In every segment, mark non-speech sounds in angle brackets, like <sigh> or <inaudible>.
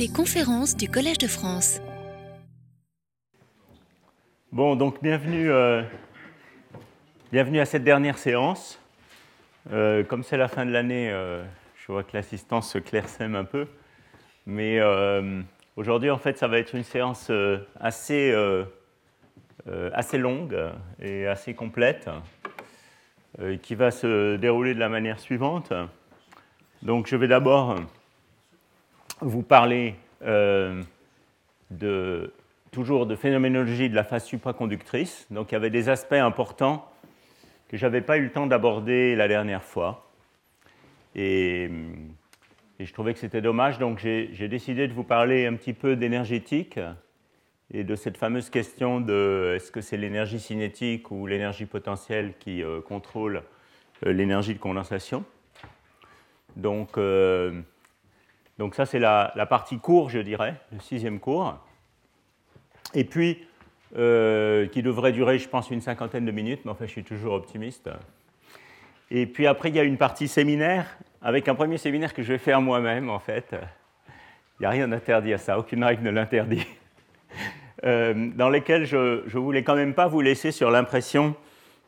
Les conférences du Collège de France. Bon, donc bienvenue, euh, bienvenue à cette dernière séance. Euh, comme c'est la fin de l'année, euh, je vois que l'assistance se clairsème un peu. Mais aujourd'hui, en fait, ça va être une séance assez, assez longue et assez complète qui va se dérouler de la manière suivante. Donc, je vais d'abord vous parler de toujours de phénoménologie de la phase supraconductrice. Donc il y avait des aspects importants que je n'avais pas eu le temps d'aborder la dernière fois. Et, je trouvais que c'était dommage, donc j'ai décidé de vous parler un petit peu d'énergétique et de cette fameuse question de est-ce que c'est l'énergie cinétique ou l'énergie potentielle qui euh, contrôle euh, l'énergie de condensation. Donc, euh, donc ça c'est la, partie court, je dirais, le sixième cours et puis euh, qui devrait durer, je pense, une cinquantaine de minutes, mais enfin, je suis toujours optimiste. Et puis après, il y a une partie séminaire, avec un premier séminaire que je vais faire moi-même, en fait. Il n'y a rien d'interdit à ça, aucune règle ne l'interdit. <laughs> Euh, dans lesquels je ne voulais quand même pas vous laisser sur l'impression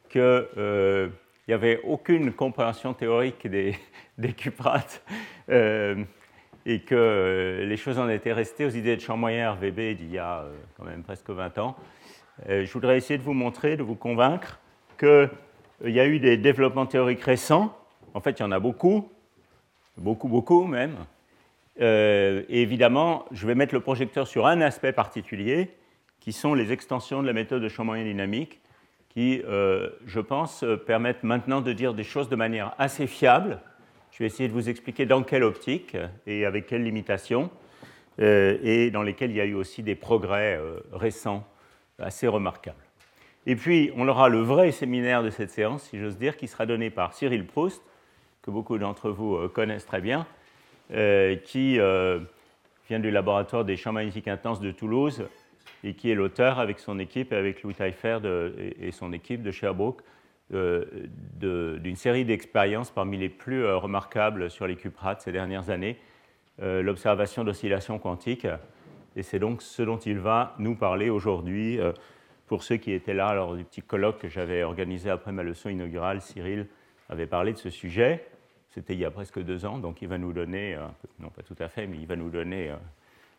qu'il euh, n'y avait aucune compréhension théorique des, <laughs> des cuprates et que euh, les choses en étaient restées aux idées de Champmoyen RVB d'il y a euh, quand même presque 20 ans. Euh, je voudrais essayer de vous montrer, de vous convaincre qu'il y a eu des développements théoriques récents. En fait, il y en a beaucoup, beaucoup, beaucoup même. et évidemment, je vais mettre le projecteur sur un aspect particulier, qui sont les extensions de la méthode de champ moyen dynamique, qui, je pense, permettent maintenant de dire des choses de manière assez fiable je vais essayer de vous expliquer dans quelle optique et avec quelles limitations, euh, et dans lesquelles il y a eu aussi des progrès euh, récents assez remarquables. Et puis, on aura le vrai séminaire de cette séance, si j'ose dire, qui sera donné par Cyril Proust, que beaucoup d'entre vous euh, connaissent très bien, qui vient du laboratoire des champs magnétiques intenses de Toulouse et qui est l'auteur avec son équipe avec Louis Taillefer et son équipe de Sherbrooke d'une série d'expériences parmi les plus euh, remarquables sur les cuprates ces dernières années, euh, l'observation d'oscillations quantiques. Et c'est donc ce dont il va nous parler aujourd'hui. Pour ceux qui étaient là lors du petit colloque que j'avais organisé après ma leçon inaugurale, Cyril avait parlé de ce sujet. C'était il y a presque deux ans, donc il va nous donner, non pas tout à fait, mais il va nous donner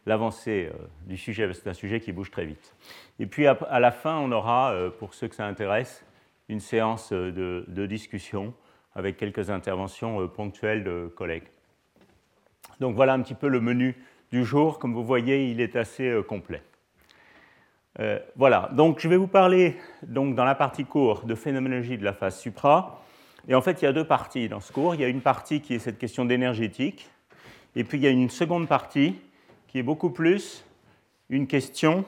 l'avancée du sujet. C'est un sujet qui bouge très vite. Et puis à la fin, on aura, pour ceux que ça intéresse, une séance de, discussion avec quelques interventions euh, ponctuelles de collègues. Donc voilà un petit peu le menu du jour. Comme vous voyez, il est assez euh, complet. Euh, voilà, donc je vais vous parler donc, dans la partie cours de phénoménologie de la phase supra. Et en fait, il y a deux parties dans ce cours. Il y a une partie qui est cette question d'énergétique, et puis il y a une seconde partie qui est beaucoup plus une question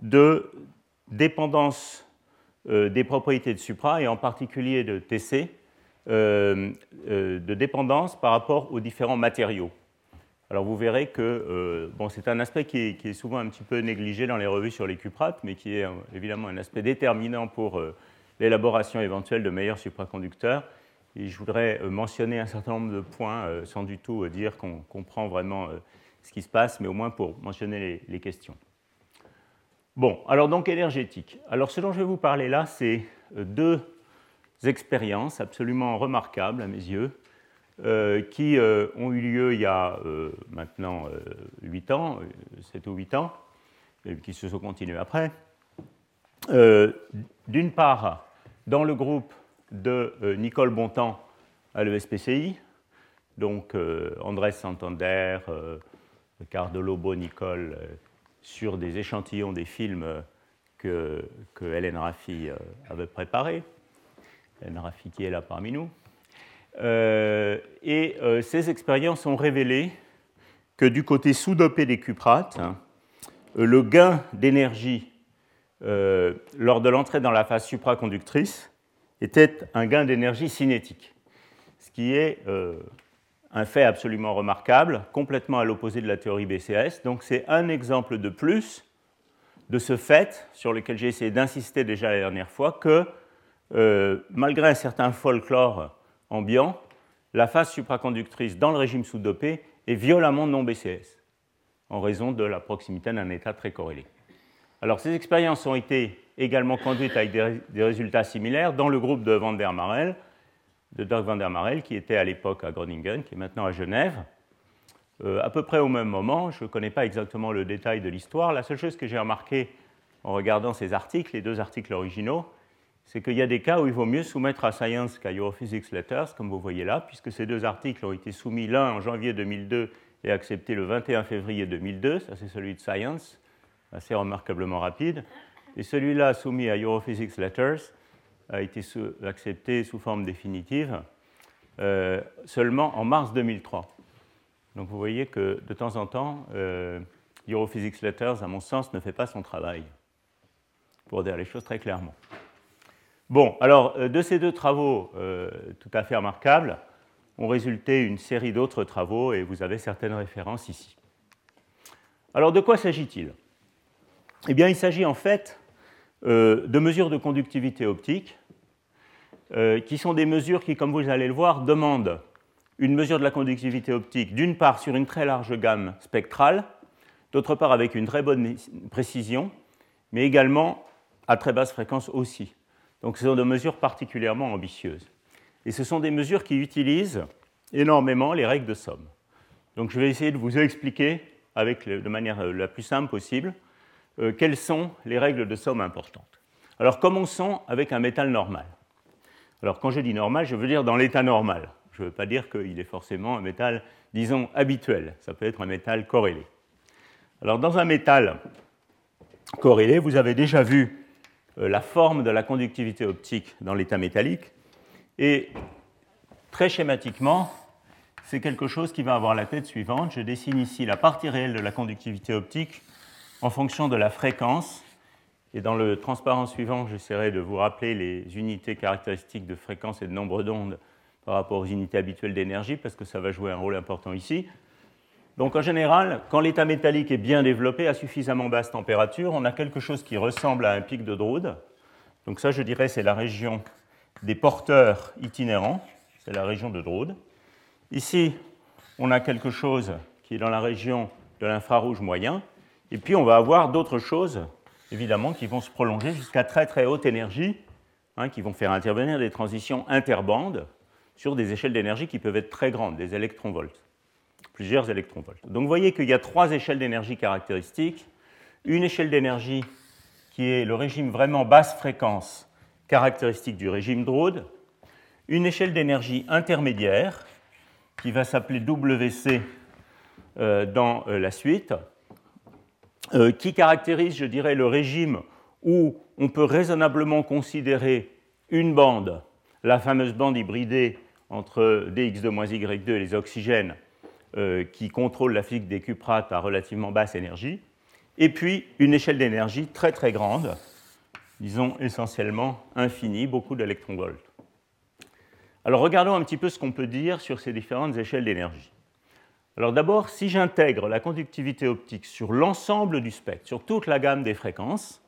de dépendance euh, des propriétés de supra et en particulier de TC, euh, euh, de dépendance par rapport aux différents matériaux. Alors vous verrez que bon, c'est un aspect qui est, souvent un petit peu négligé dans les revues sur les cuprates, mais qui est évidemment un aspect déterminant pour l'élaboration éventuelle de meilleurs supraconducteurs. Et je voudrais mentionner un certain nombre de points, sans du tout dire qu'on comprend vraiment ce qui se passe, mais au moins pour mentionner les questions. Bon, alors donc énergétique. Alors ce dont je vais vous parler là, c'est euh, deux expériences absolument remarquables à mes yeux, euh, qui euh, ont eu lieu il y a maintenant 8 ans, 7 ou 8 ans, et qui se sont continuées après. D'une part, dans le groupe de Nicole Bontemps à l'ESPCI, donc Andrés Santander, Cardolobo, Nicole sur des échantillons des films que, que Hélène Raffi euh, avait préparés. Hélène Raffi qui est là parmi nous. Euh, et euh, ces expériences ont révélé que du côté sous-dopé des cuprates, hein, le gain d'énergie lors de l'entrée dans la phase supraconductrice était un gain d'énergie cinétique, ce qui est un fait absolument remarquable, complètement à l'opposé de la théorie BCS. Donc c'est un exemple de plus de ce fait sur lequel j'ai essayé d'insister déjà la dernière fois, que euh, malgré un certain folklore ambiant, la phase supraconductrice dans le régime sous-dopé est violemment non BCS. en raison de la proximité d'un état très corrélé. Alors ces expériences ont été également conduites avec des, résultats similaires dans le groupe de Van der Marel, de Dirk van der Marel, qui était à l'époque à Groningen, qui est maintenant à Genève. Euh, à peu près au même moment, je ne connais pas exactement le détail de l'histoire, la seule chose que j'ai remarqué en regardant ces articles, les deux articles originaux, c'est qu'il y a des cas où il vaut mieux soumettre à Science qu'à Europhysics Letters, comme vous voyez là, puisque ces deux articles ont été soumis l'un en janvier 2002 et accepté le 21 février 2002, ça c'est celui de Science, assez remarquablement rapide, et celui-là soumis à Europhysics Letters a été accepté sous forme définitive euh, seulement en mars 2003. Donc vous voyez que de temps en temps, euh, Europhysics Letters, à mon sens, ne fait pas son travail, pour dire les choses très clairement. Bon, alors euh, de ces deux travaux tout à fait remarquables ont résulté une série d'autres travaux et vous avez certaines références ici. Alors de quoi s'agit-il? Eh bien il s'agit en fait de mesures de conductivité optique qui sont des mesures qui, comme vous allez le voir, demandent une mesure de la conductivité optique d'une part sur une très large gamme spectrale, d'autre part avec une très bonne précision, mais également à très basse fréquence aussi. Donc ce sont des mesures particulièrement ambitieuses. Et ce sont des mesures qui utilisent énormément les règles de somme. Donc je vais essayer de vous expliquer avec, de manière euh, la plus simple possible euh, quelles sont les règles de somme importantes. Alors commençons avec un métal normal. Alors quand je dis normal, je veux dire dans l'état normal. Je ne veux pas dire qu'il est forcément un métal, disons, habituel. Ça peut être un métal corrélé. Alors dans un métal corrélé, vous avez déjà vu euh, la forme de la conductivité optique dans l'état métallique. Et très schématiquement, c'est quelque chose qui va avoir la tête suivante. Je dessine ici la partie réelle de la conductivité optique en fonction de la fréquence. Et dans le transparent suivant, j'essaierai de vous rappeler les unités caractéristiques de fréquence et de nombre d'ondes par rapport aux unités habituelles d'énergie, parce que ça va jouer un rôle important ici. Donc en général, quand l'état métallique est bien développé à suffisamment basse température, on a quelque chose qui ressemble à un pic de Drude. Donc ça, je dirais, c'est la région des porteurs itinérants, c'est la région de Drude. Ici, on a quelque chose qui est dans la région de l'infrarouge moyen, et puis on va avoir d'autres choses, évidemment, qui vont se prolonger jusqu'à très très haute énergie, hein, qui vont faire intervenir des transitions interbandes sur des échelles d'énergie qui peuvent être très grandes, des électronvolts plusieurs électronvolts. Donc vous voyez qu'il y a trois échelles d'énergie caractéristiques. Une échelle d'énergie qui est le régime vraiment basse fréquence caractéristique du régime Drude. Une échelle d'énergie intermédiaire qui va s'appeler WC euh, dans euh, la suite, euh, qui caractérise, je dirais, le régime où on peut raisonnablement considérer une bande, la fameuse bande hybridée entre dx2-y2 et les oxygènes, euh, qui contrôle la physique des cuprates à relativement basse énergie, et puis une échelle d'énergie très très grande, disons essentiellement infinie, beaucoup d'électronvolts. Alors regardons un petit peu ce qu'on peut dire sur ces différentes échelles d'énergie. Alors d'abord, si j'intègre la conductivité optique sur l'ensemble du spectre, sur toute la gamme des fréquences,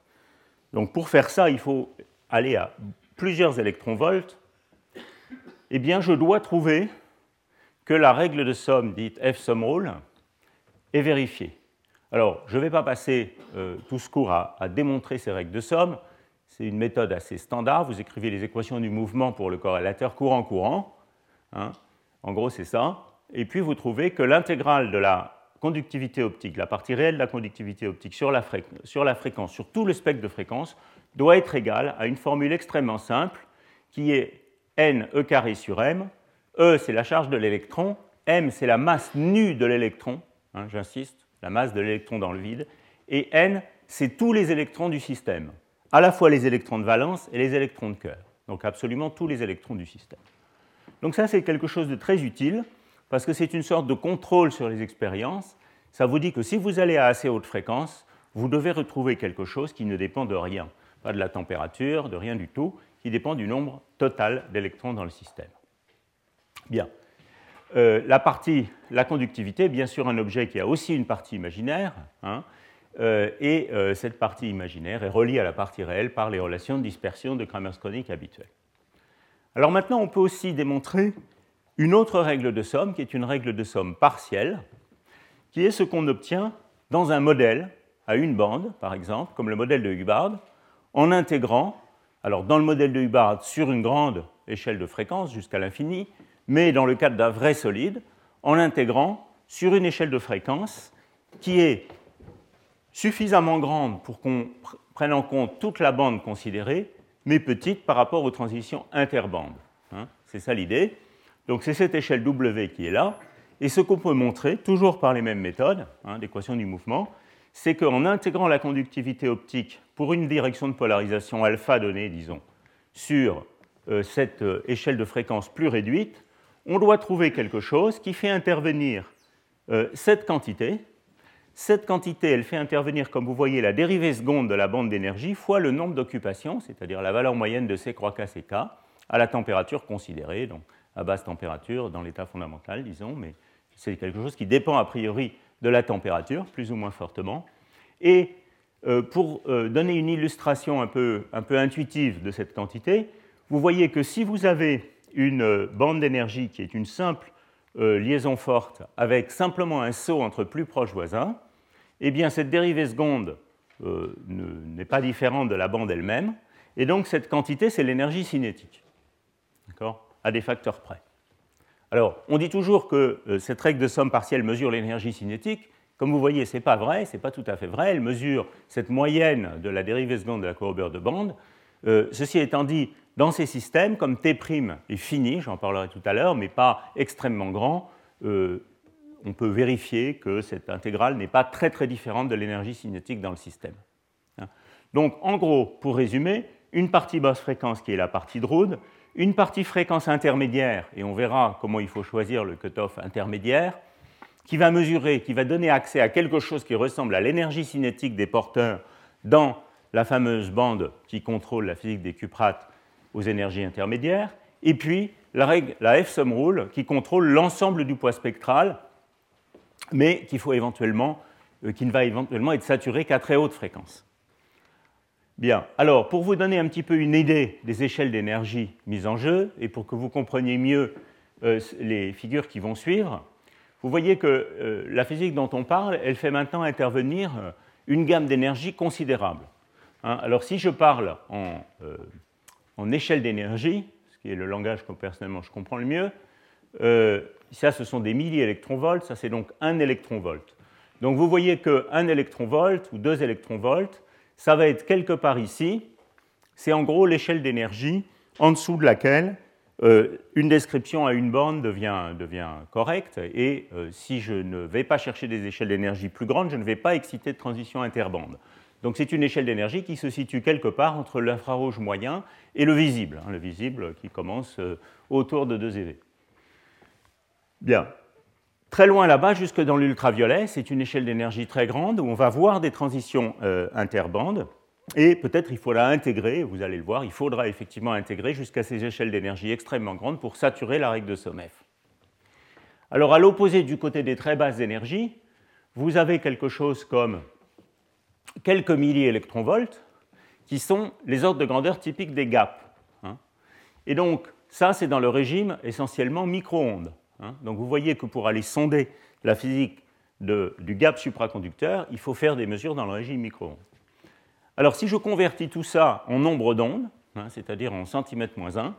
donc pour faire ça, il faut aller à plusieurs électronvolts, eh bien je dois trouver que la règle de somme dite F sum rule est vérifiée. Alors, je ne vais pas passer euh, tout ce cours à, démontrer ces règles de somme. C'est une méthode assez standard. Vous écrivez les équations du mouvement pour le corrélateur courant-courant. Hein. En gros, c'est ça. Et puis, vous trouvez que l'intégrale de la conductivité optique, la partie réelle de la conductivité optique sur la, fréquence, sur tout le spectre de fréquence, doit être égale à une formule extrêmement simple qui est n e carré sur m, E, c'est la charge de l'électron. M, c'est la masse nue de l'électron. Hein, j'insiste, la masse de l'électron dans le vide. Et N, c'est tous les électrons du système. À la fois les électrons de valence et les électrons de cœur. Donc absolument tous les électrons du système. Donc ça, c'est quelque chose de très utile parce que c'est une sorte de contrôle sur les expériences. Ça vous dit que si vous allez à assez haute fréquence, vous devez retrouver quelque chose qui ne dépend de rien, pas de la température, de rien du tout, qui dépend du nombre total d'électrons dans le système. Bien. Euh, la partie, la conductivité, bien sûr un objet qui a aussi une partie imaginaire, hein, euh, et euh, cette partie imaginaire est reliée à la partie réelle par les relations de dispersion de Kramers-Kronig habituelles. Alors maintenant, on peut aussi démontrer une autre règle de somme, qui est une règle de somme partielle, qui est ce qu'on obtient dans un modèle à une bande, par exemple, comme le modèle de Hubbard, en intégrant, alors dans le modèle de Hubbard, sur une grande échelle de fréquence jusqu'à l'infini, mais dans le cadre d'un vrai solide, en intégrant sur une échelle de fréquence qui est suffisamment grande pour qu'on prenne en compte toute la bande considérée, mais petite par rapport aux transitions interbandes. Hein. c'est ça l'idée. Donc c'est cette échelle W qui est là. Et ce qu'on peut montrer, toujours par les mêmes méthodes hein, d'équation du mouvement, c'est qu'en intégrant la conductivité optique pour une direction de polarisation alpha donnée, disons, sur euh, cette euh, échelle de fréquence plus réduite, on doit trouver quelque chose qui fait intervenir euh, cette quantité. Cette quantité, elle fait intervenir, comme vous voyez, la dérivée seconde de la bande d'énergie fois le nombre d'occupations, c'est-à-dire la valeur moyenne de C croix K, K, à la température considérée, donc à basse température dans l'état fondamental, disons, mais c'est quelque chose qui dépend a priori de la température, plus ou moins fortement. Et euh, pour euh, donner une illustration un peu, un peu, intuitive de cette quantité, vous voyez que si vous avez une euh, bande d'énergie qui est une simple liaison forte avec simplement un saut entre plus proches voisins, eh bien cette dérivée seconde n'est pas différente de la bande elle-même, et donc cette quantité, c'est l'énergie cinétique, à des facteurs près. Alors, on dit toujours que euh, cette règle de somme partielle mesure l'énergie cinétique. Comme vous voyez, ce n'est pas vrai, ce n'est pas tout à fait vrai. Elle mesure cette moyenne de la dérivée seconde de la courbure de bande. Euh, ceci étant dit, dans ces systèmes, comme T' est fini, j'en parlerai tout à l'heure, mais pas extrêmement grand, euh, on peut vérifier que cette intégrale n'est pas très très différente de l'énergie cinétique dans le système. Hein. Donc, en gros, pour résumer, une partie basse fréquence qui est la partie de Drude, une partie fréquence intermédiaire, et on verra comment il faut choisir le cutoff intermédiaire, qui va mesurer, qui va donner accès à quelque chose qui ressemble à l'énergie cinétique des porteurs dans la fameuse bande qui contrôle la physique des cuprates aux énergies intermédiaires, et puis la, F-sum rule qui contrôle l'ensemble du poids spectral, mais qui, euh, qui ne va éventuellement être saturé qu'à très haute fréquence. Bien, alors pour vous donner un petit peu une idée des échelles d'énergie mises en jeu et pour que vous compreniez mieux euh, les figures qui vont suivre, vous voyez que euh, la physique dont on parle, elle fait maintenant intervenir euh, une gamme d'énergie considérable. Hein. alors si je parle en, en échelle d'énergie, ce qui est le langage que personnellement je comprends le mieux, ça ce sont des milliélectronvolts, ça c'est donc un électronvolt. Donc vous voyez qu'un électronvolt ou deux électronvolts, ça va être quelque part ici. C'est en gros l'échelle d'énergie en dessous de laquelle euh, une description à une borne devient, correcte. Et euh, si je ne vais pas chercher des échelles d'énergie plus grandes, je ne vais pas exciter de transition interbande. Donc c'est une échelle d'énergie qui se situe quelque part entre l'infrarouge moyen et le visible, hein, le visible qui commence euh, autour de 2 EV. Bien. Très loin là-bas, jusque dans l'ultraviolet, c'est une échelle d'énergie très grande où on va voir des transitions euh, interbandes. Et peut-être il faudra intégrer, vous allez le voir, il faudra effectivement intégrer jusqu'à ces échelles d'énergie extrêmément grandes pour saturer la règle de Sommeff. Alors à l'opposé du côté des très basses énergies, vous avez quelque chose comme quelques milliélectronvolts qui sont les ordres de grandeur typiques des gaps. Hein. Et donc ça, c'est dans le régime essentiellement micro-ondes. Hein. Donc vous voyez que pour aller sonder la physique du gap supraconducteur, il faut faire des mesures dans le régime micro-ondes. Alors si je convertis tout ça en nombre d'ondes, hein, c'est-à-dire en centimètres moins 1,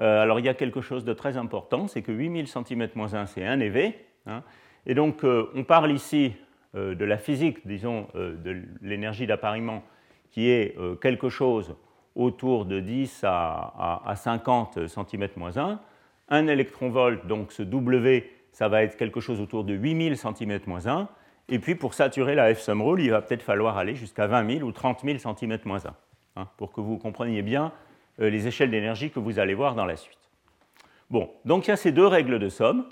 euh, alors il y a quelque chose de très important, c'est que 8000 centimètres moins 1, c'est 1 EV. Hein. et donc euh, on parle ici euh, de la physique, disons, de l'énergie d'appariement, qui est quelque chose autour de 10 à, à 50 centimètres moins 1 un électronvolt, donc ce W, ça va être quelque chose autour de 8000 cm-1. Et puis pour saturer la F-sum rule, il va peut-être falloir aller jusqu'à 20 000 ou 30 000 cm-1, hein, pour que vous compreniez bien euh, les échelles d'énergie que vous allez voir dans la suite. Bon, donc il y a ces deux règles de somme.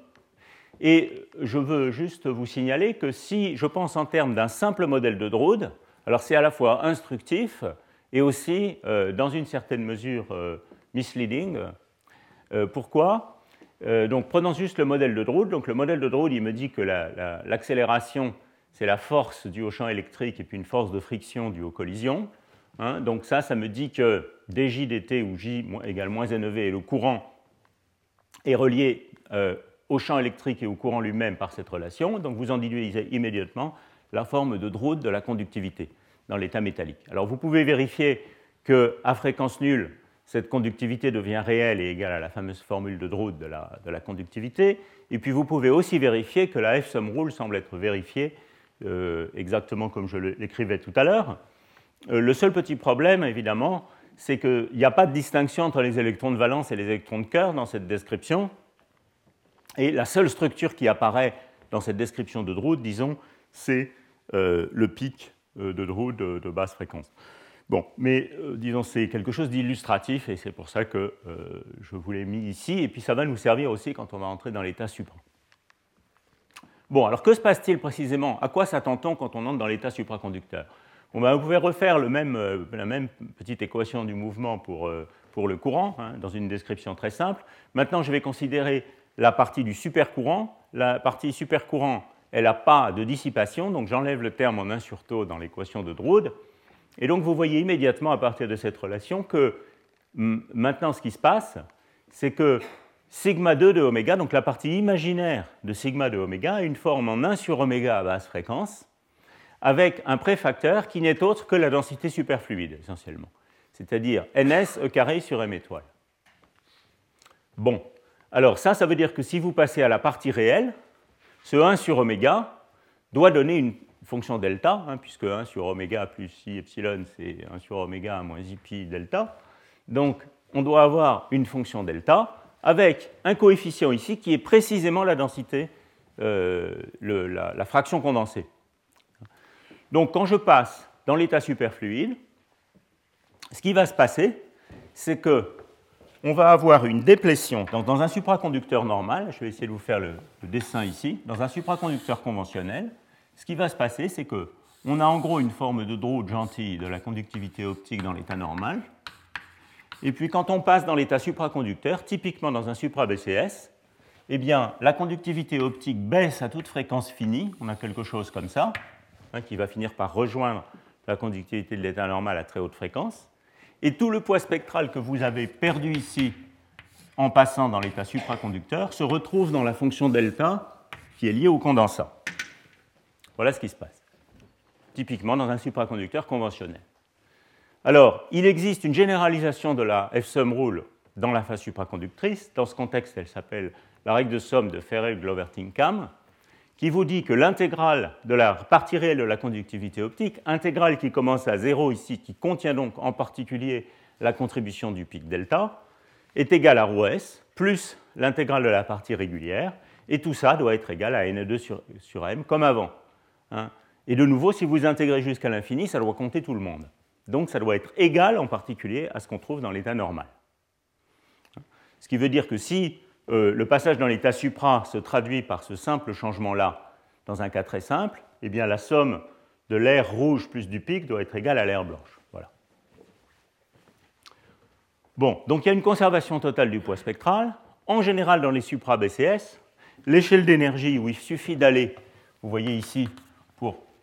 Et je veux juste vous signaler que si je pense en termes d'un simple modèle de Drude, alors c'est à la fois instructif et aussi, euh, dans une certaine mesure, euh, misleading, euh, pourquoi? Euh, prenons juste le modèle de Drude. Donc, le modèle de Drude, il me dit que l'accélération, c'est la force due au champ électrique et puis une force de friction due aux collisions. Hein. donc, ça, ça me dit que dj dt où j égale moins nev et le courant est relié euh, au champ électrique et au courant lui-même par cette relation. Donc, vous en déduisez immédiatement la forme de Drude de la conductivité dans l'état métallique. Alors vous pouvez vérifier qu'à fréquence nulle, cette conductivité devient réelle et égale à la fameuse formule de Drude de la, conductivité. Et puis vous pouvez aussi vérifier que la F-sum rule semble être vérifiée euh, exactement comme je l'écrivais tout à l'heure. Euh, le seul petit problème, évidemment, c'est qu'il n'y a pas de distinction entre les électrons de valence et les électrons de cœur dans cette description. Et la seule structure qui apparaît dans cette description de Drude, disons, c'est euh, le pic de Drude de basse fréquence. Bon, mais euh, disons, c'est quelque chose d'illustratif et c'est pour ça que euh, je vous l'ai mis ici. Et puis ça va nous servir aussi quand on va entrer dans l'état supra. Bon, alors que se passe-t-il précisément? À quoi s'attend-on quand on entre dans l'état supraconducteur? Bon, ben, Vous pouvez refaire le même, euh, la même petite équation du mouvement pour, pour le courant, hein, dans une description très simple. Maintenant, je vais considérer la partie du supercourant. La partie supercourant, elle n'a pas de dissipation, donc j'enlève le terme en 1 sur taux dans l'équation de Drude. Et donc vous voyez immédiatement à partir de cette relation que maintenant ce qui se passe, c'est que sigma 2 de oméga, donc la partie imaginaire de sigma de oméga, a une forme en 1 sur oméga à basse fréquence, avec un préfacteur qui n'est autre que la densité superfluide, essentiellement, c'est-à-dire ns e carré sur m étoile. Bon, alors ça, ça veut dire que si vous passez à la partie réelle, ce 1 sur oméga doit donner une fonction delta, hein, puisque 1 sur oméga plus i epsilon, c'est 1 sur oméga moins i pi delta. Donc, on doit avoir une fonction delta avec un coefficient ici qui est précisément la densité, euh, la, fraction condensée. Donc, quand je passe dans l'état superfluide, ce qui va se passer, c'est que on va avoir une déplétion. dans un supraconducteur normal, je vais essayer de vous faire le dessin ici, dans un supraconducteur conventionnel, ce qui va se passer, c'est qu'on a en gros une forme de Drude gentille de la conductivité optique dans l'état normal. Et puis quand on passe dans l'état supraconducteur, typiquement dans un supra-BCS, eh bien, la conductivité optique baisse à toute fréquence finie. On a quelque chose comme ça, hein, qui va finir par rejoindre la conductivité de l'état normal à très haute fréquence. Et tout le poids spectral que vous avez perdu ici en passant dans l'état supraconducteur se retrouve dans la fonction delta qui est liée au condensat. Voilà ce qui se passe, typiquement dans un supraconducteur conventionnel. Alors, il existe une généralisation de la F-sum rule dans la phase supraconductrice. Dans ce contexte, elle s'appelle la règle de somme de Ferrel-Glover-Tinkham, qui vous dit que l'intégrale de la partie réelle de la conductivité optique, intégrale qui commence à 0 ici, qui contient donc en particulier la contribution du pic delta, est égale à ρ s plus l'intégrale de la partie régulière, et tout ça doit être égal à n2 sur, sur m, comme avant. Hein. Et de nouveau, si vous intégrez jusqu'à l'infini, ça doit compter tout le monde. Donc ça doit être égal en particulier à ce qu'on trouve dans l'état normal. Ce qui veut dire que si euh, le passage dans l'état supra se traduit par ce simple changement-là, dans un cas très simple, eh bien la somme de l'air rouge plus du pic doit être égale à l'air blanche. Voilà. Bon, donc il y a une conservation totale du poids spectral. En général, dans les supra-BCS, l'échelle d'énergie où il suffit d'aller, vous voyez ici,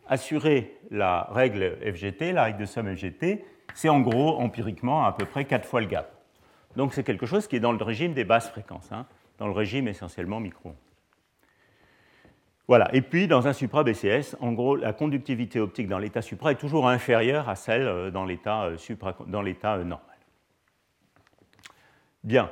assurer la règle FGT, la règle de somme FGT, c'est en gros empiriquement à peu près 4 fois le gap. Donc c'est quelque chose qui est dans le régime des basses fréquences, hein, dans le régime essentiellement micro. Voilà. Et puis dans un supra-BCS, en gros, la conductivité optique dans l'état supra est toujours inférieure à celle euh, dans l'état, euh, euh, normal. Bien.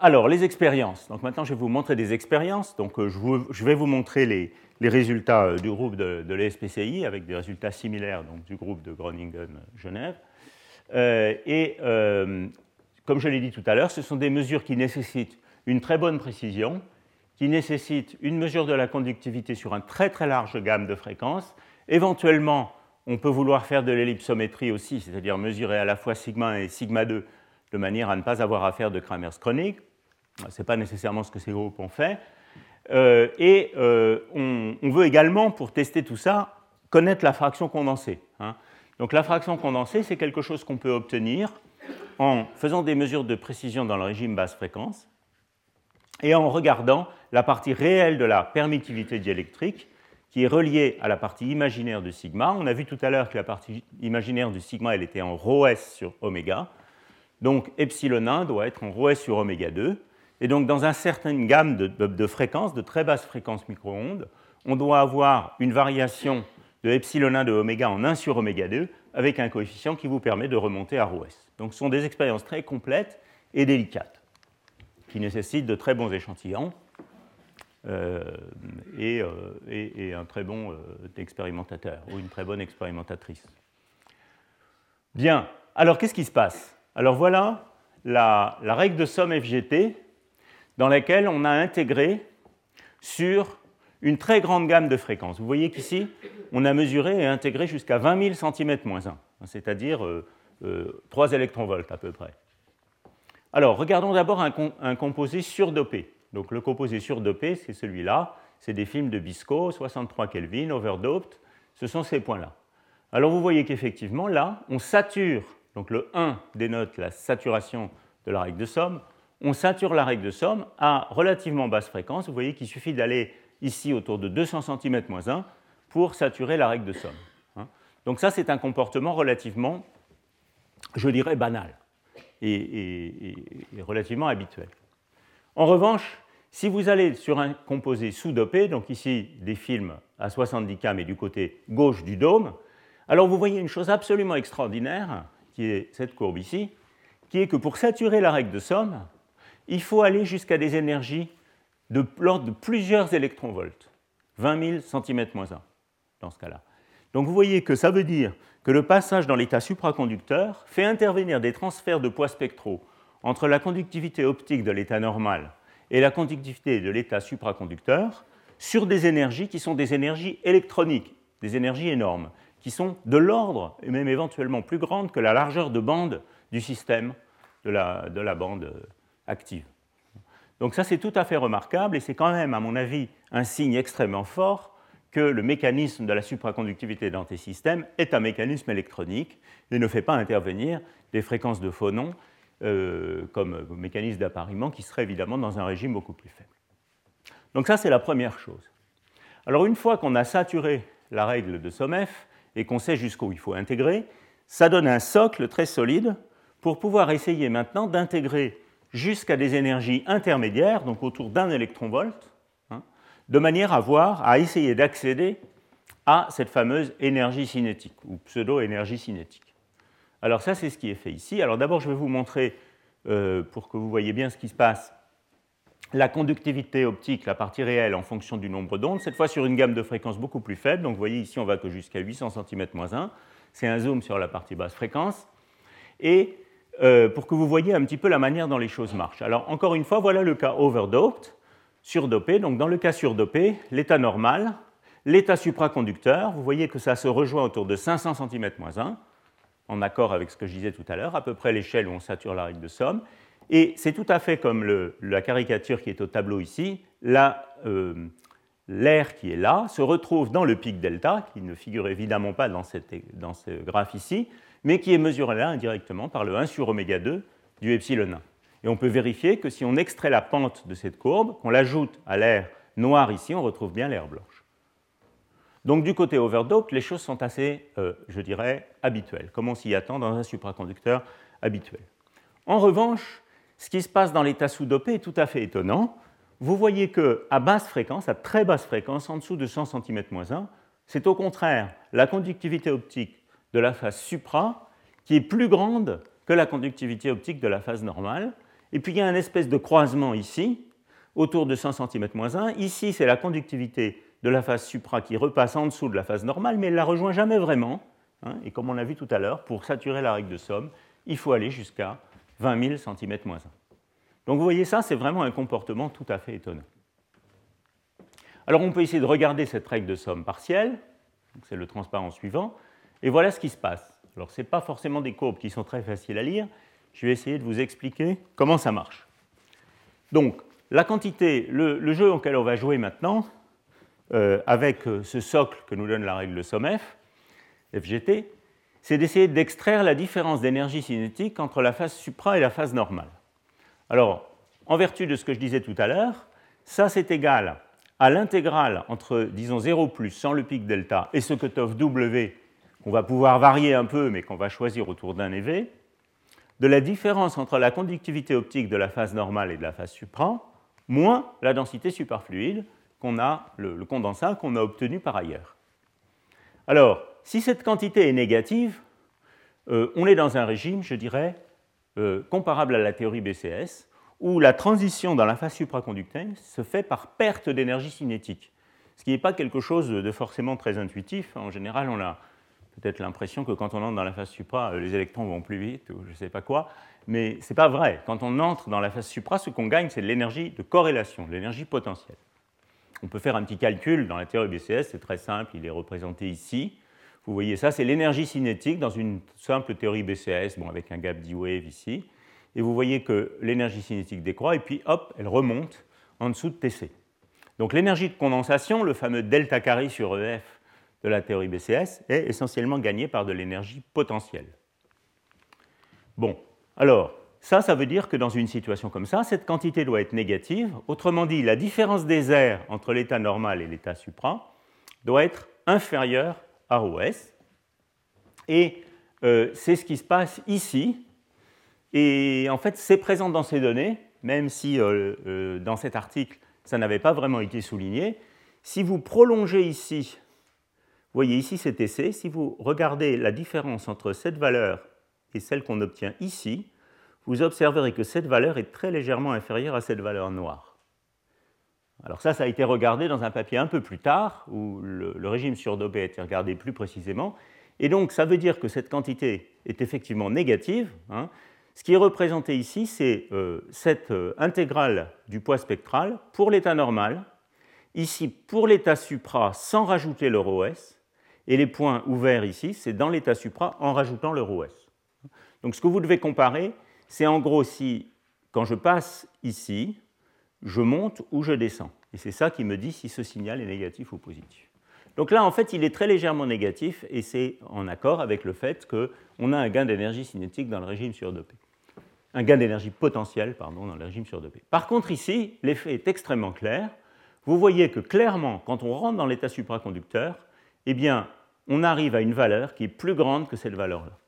alors, les expériences. Donc maintenant, je vais vous montrer des expériences. Donc, je, vais vous montrer les, les résultats euh, du groupe de, l'ESPCI avec des résultats similaires donc, du groupe de Groningen-Genève. Euh, et euh, comme je l'ai dit tout à l'heure, ce sont des mesures qui nécessitent une très bonne précision, qui nécessitent une mesure de la conductivité sur un très très large gamme de fréquences. Éventuellement, on peut vouloir faire de l'ellipsométrie aussi, c'est-à-dire mesurer à la fois sigma et sigma 2 de manière à ne pas avoir à faire de Kramers chronique. Ce n'est pas nécessairement ce que ces groupes ont fait. Euh, et euh, on, veut également, pour tester tout ça, connaître la fraction condensée. Hein. Donc la fraction condensée, c'est quelque chose qu'on peut obtenir en faisant des mesures de précision dans le régime basse fréquence et en regardant la partie réelle de la permittivité diélectrique qui est reliée à la partie imaginaire du sigma. On a vu tout à l'heure que la partie imaginaire du sigma, elle était en ρs sur oméga. Donc epsilon 1 doit être en ρs sur oméga 2. Et donc, dans une certaine gamme de, fréquences, de très basses fréquences micro-ondes, on doit avoir une variation de epsilon 1 de oméga en 1 sur oméga 2 avec un coefficient qui vous permet de remonter à ρs. Donc ce sont des expériences très complètes et délicates qui nécessitent de très bons échantillons euh, euh, et, un très bon euh, expérimentateur ou une très bonne expérimentatrice. Bien, alors qu'est-ce qui se passe? Alors voilà la, règle de somme FGT dans laquelle on a intégré sur une très grande gamme de fréquences. Vous voyez qu'ici, on a mesuré et intégré jusqu'à 20 000 cm-1, c'est-à-dire 3 électronvolts à peu près. Alors, regardons d'abord un, un, composé surdopé. Donc, le composé surdopé, c'est celui-là. C'est des films de Bisco, 63 Kelvin, overdoped. Ce sont ces points-là. Alors, vous voyez qu'effectivement, là, on sature. Donc, le 1 dénote la saturation de la règle de somme. On sature la règle de somme à relativement basse fréquence. Vous voyez qu'il suffit d'aller ici autour de 200 cm-1 pour saturer la règle de somme. Hein. Donc, ça, c'est un comportement relativement, je dirais, banal et, relativement habituel. En revanche, si vous allez sur un composé sous-dopé, donc ici des films à 70 K mais du côté gauche du dôme, alors vous voyez une chose absolument extraordinaire, qui est cette courbe ici, qui est que pour saturer la règle de somme, il faut aller jusqu'à des énergies de l'ordre de plusieurs électronvolts, 20 000 cm-1 dans ce cas-là. Donc vous voyez que ça veut dire que le passage dans l'état supraconducteur fait intervenir des transferts de poids spectraux entre la conductivité optique de l'état normal et la conductivité de l'état supraconducteur sur des énergies qui sont des énergies électroniques, des énergies énormes, qui sont de l'ordre, et même éventuellement plus grandes que la largeur de bande du système de la, de la bande active. Donc ça, c'est tout à fait remarquable, et c'est quand même, à mon avis, un signe extrêmement fort que le mécanisme de la supraconductivité dans tes systèmes est un mécanisme électronique et ne fait pas intervenir des fréquences de phonons euh, comme mécanisme d'appariement qui serait évidemment dans un régime beaucoup plus faible. Donc ça, c'est la première chose. Alors une fois qu'on a saturé la règle de SOMEF et qu'on sait jusqu'où il faut intégrer, ça donne un socle très solide pour pouvoir essayer maintenant d'intégrer jusqu'à des énergies intermédiaires, donc autour d'un électronvolt, de manière à voir, à essayer d'accéder à cette fameuse énergie cinétique ou pseudo-énergie cinétique. Alors ça, c'est ce qui est fait ici. Alors d'abord, je vais vous montrer, euh, pour que vous voyez bien ce qui se passe, la conductivité optique, la partie réelle en fonction du nombre d'ondes, cette fois sur une gamme de fréquences beaucoup plus faible. Donc vous voyez ici, on va que jusqu'à 800 cm-1. C'est un zoom sur la partie basse fréquence. Et euh, pour que vous voyez un petit peu la manière dont les choses marchent. Alors encore une fois, voilà le cas overdoped surdopé. Donc dans le cas surdopé, l'état normal, l'état supraconducteur, vous voyez que ça se rejoint autour de 500 cm-1, en accord avec ce que je disais tout à l'heure, à peu près l'échelle où on sature la règle de somme. Et c'est tout à fait comme la caricature qui est au tableau ici, euh, l'air qui est là se retrouve dans le pic delta, qui ne figure évidemment pas dans, dans ce graphe ici, mais qui est mesuré là indirectement par le 1 sur oméga 2 du epsilon 1. Et on peut vérifier que si on extrait la pente de cette courbe, qu'on l'ajoute à l'air noir ici, on retrouve bien l'air blanche. Donc du côté overdope, les choses sont assez, euh, je dirais, habituelles, comme on s'y attend dans un supraconducteur habituel. En revanche, ce qui se passe dans l'état sous-dopé est tout à fait étonnant. Vous voyez qu'à basse fréquence, à très basse fréquence, en dessous de 100 cm-1, c'est au contraire la conductivité optique de la phase supra qui est plus grande que la conductivité optique de la phase normale, et puis il y a une espèce de croisement ici, autour de 100 cm-1. Ici, c'est la conductivité de la phase supra qui repasse en dessous de la phase normale, mais elle ne la rejoint jamais vraiment. Hein. et comme on l'a vu tout à l'heure, pour saturer la règle de somme, il faut aller jusqu'à 20 000 cm-1. Donc vous voyez ça, c'est vraiment un comportement tout à fait étonnant. Alors on peut essayer de regarder cette règle de somme partielle, c'est le transparent suivant, et voilà ce qui se passe. Alors ce n'est pas forcément des courbes qui sont très faciles à lire, je vais essayer de vous expliquer comment ça marche. Donc, la quantité, le, jeu auquel on va jouer maintenant, euh, avec euh, ce socle que nous donne la règle de SOMF, FGT, c'est d'essayer d'extraire la différence d'énergie cinétique entre la phase supra et la phase normale. Alors, en vertu de ce que je disais tout à l'heure, ça c'est égal à l'intégrale entre, disons, 0 plus sans le pic delta et ce cutoff W qu'on va pouvoir varier un peu mais qu'on va choisir autour d'un EV, de la différence entre la conductivité optique de la phase normale et de la phase supra, moins la densité superfluide, qu'on a, le, condensat qu'on a obtenu par ailleurs. Alors, si cette quantité est négative, euh, on est dans un régime, je dirais, euh, comparable à la théorie BCS, où la transition dans la phase supraconductrice se fait par perte d'énergie cinétique, ce qui n'est pas quelque chose de forcément très intuitif. En général, on a peut-être l'impression que quand on entre dans la phase supra, les électrons vont plus vite ou je ne sais pas quoi, mais ce n'est pas vrai. Quand on entre dans la phase supra, ce qu'on gagne, c'est de l'énergie de corrélation, de l'énergie potentielle. On peut faire un petit calcul dans la théorie BCS, c'est très simple, il est représenté ici. Vous voyez ça, c'est l'énergie cinétique dans une simple théorie BCS, avec un gap D-wave ici. Et vous voyez que l'énergie cinétique décroît, et puis hop, elle remonte en dessous de TC. Donc l'énergie de condensation, le fameux delta carré sur EF de la théorie BCS, est essentiellement gagnée par de l'énergie potentielle. Bon, alors, ça, ça veut dire que dans une situation comme ça, cette quantité doit être négative. Autrement dit, la différence des airs entre l'état normal et l'état supra doit être inférieure à OS. Et euh, c'est ce qui se passe ici. Et en fait, c'est présent dans ces données, même si euh, euh, dans cet article, ça n'avait pas vraiment été souligné. Si vous prolongez ici, vous voyez ici c'est TC, si vous regardez la différence entre cette valeur et celle qu'on obtient ici, vous observerez que cette valeur est très légèrement inférieure à cette valeur noire. Alors ça, ça a été regardé dans un papier un peu plus tard, où le, régime surdopé a été regardé plus précisément. Et donc, ça veut dire que cette quantité est effectivement négative. Hein. Ce qui est représenté ici, c'est euh, cette euh, intégrale du poids spectral pour l'état normal, ici pour l'état supra sans rajouter le ρs, et les points ouverts ici, c'est dans l'état supra en rajoutant le ρs. Donc ce que vous devez comparer, c'est en gros si, quand je passe ici, je monte ou je descends. Et c'est ça qui me dit si ce signal est négatif ou positif. Donc là, en fait, il est très légèrement négatif et c'est en accord avec le fait qu'on a un gain d'énergie cinétique dans le régime surdopé. Un gain d'énergie potentielle, pardon, dans le régime surdopé. Par contre, ici, l'effet est extrêmement clair. Vous voyez que clairement, quand on rentre dans l'état supraconducteur, eh bien, on arrive à une valeur qui est plus grande que cette valeur-là.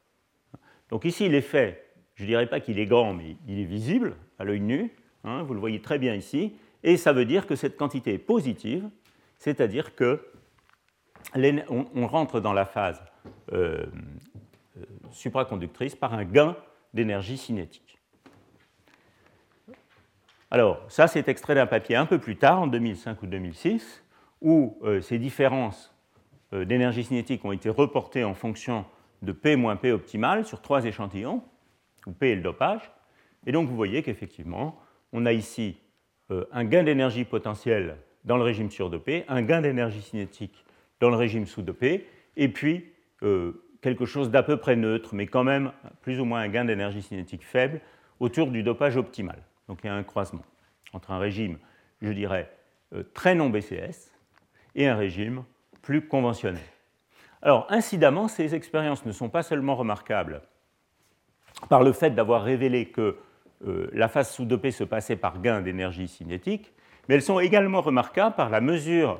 Donc ici, l'effet, je ne dirais pas qu'il est grand, mais il est visible à l'œil nu. Hein, vous le voyez très bien ici. Et ça veut dire que cette quantité est positive, c'est-à-dire que on, rentre dans la phase euh, euh, supraconductrice par un gain d'énergie cinétique. Alors, ça, c'est extrait d'un papier un peu plus tard, en 2005 ou 2006, où euh, ces différences d'énergie cinétique ont été reportées en fonction de P moins P optimal sur trois échantillons, où P est le dopage. Et donc vous voyez qu'effectivement, on a ici euh, un gain d'énergie potentielle dans le régime surdopé, un gain d'énergie cinétique dans le régime sous-dopé, et puis euh, quelque chose d'à peu près neutre, mais quand même plus ou moins un gain d'énergie cinétique faible autour du dopage optimal. Donc il y a un croisement entre un régime, je dirais, euh, très non BCS et un régime plus conventionnel. Alors, incidemment, ces expériences ne sont pas seulement remarquables par le fait d'avoir révélé que euh, la phase sous-dopée se passait par gain d'énergie cinétique, mais elles sont également remarquables par la mesure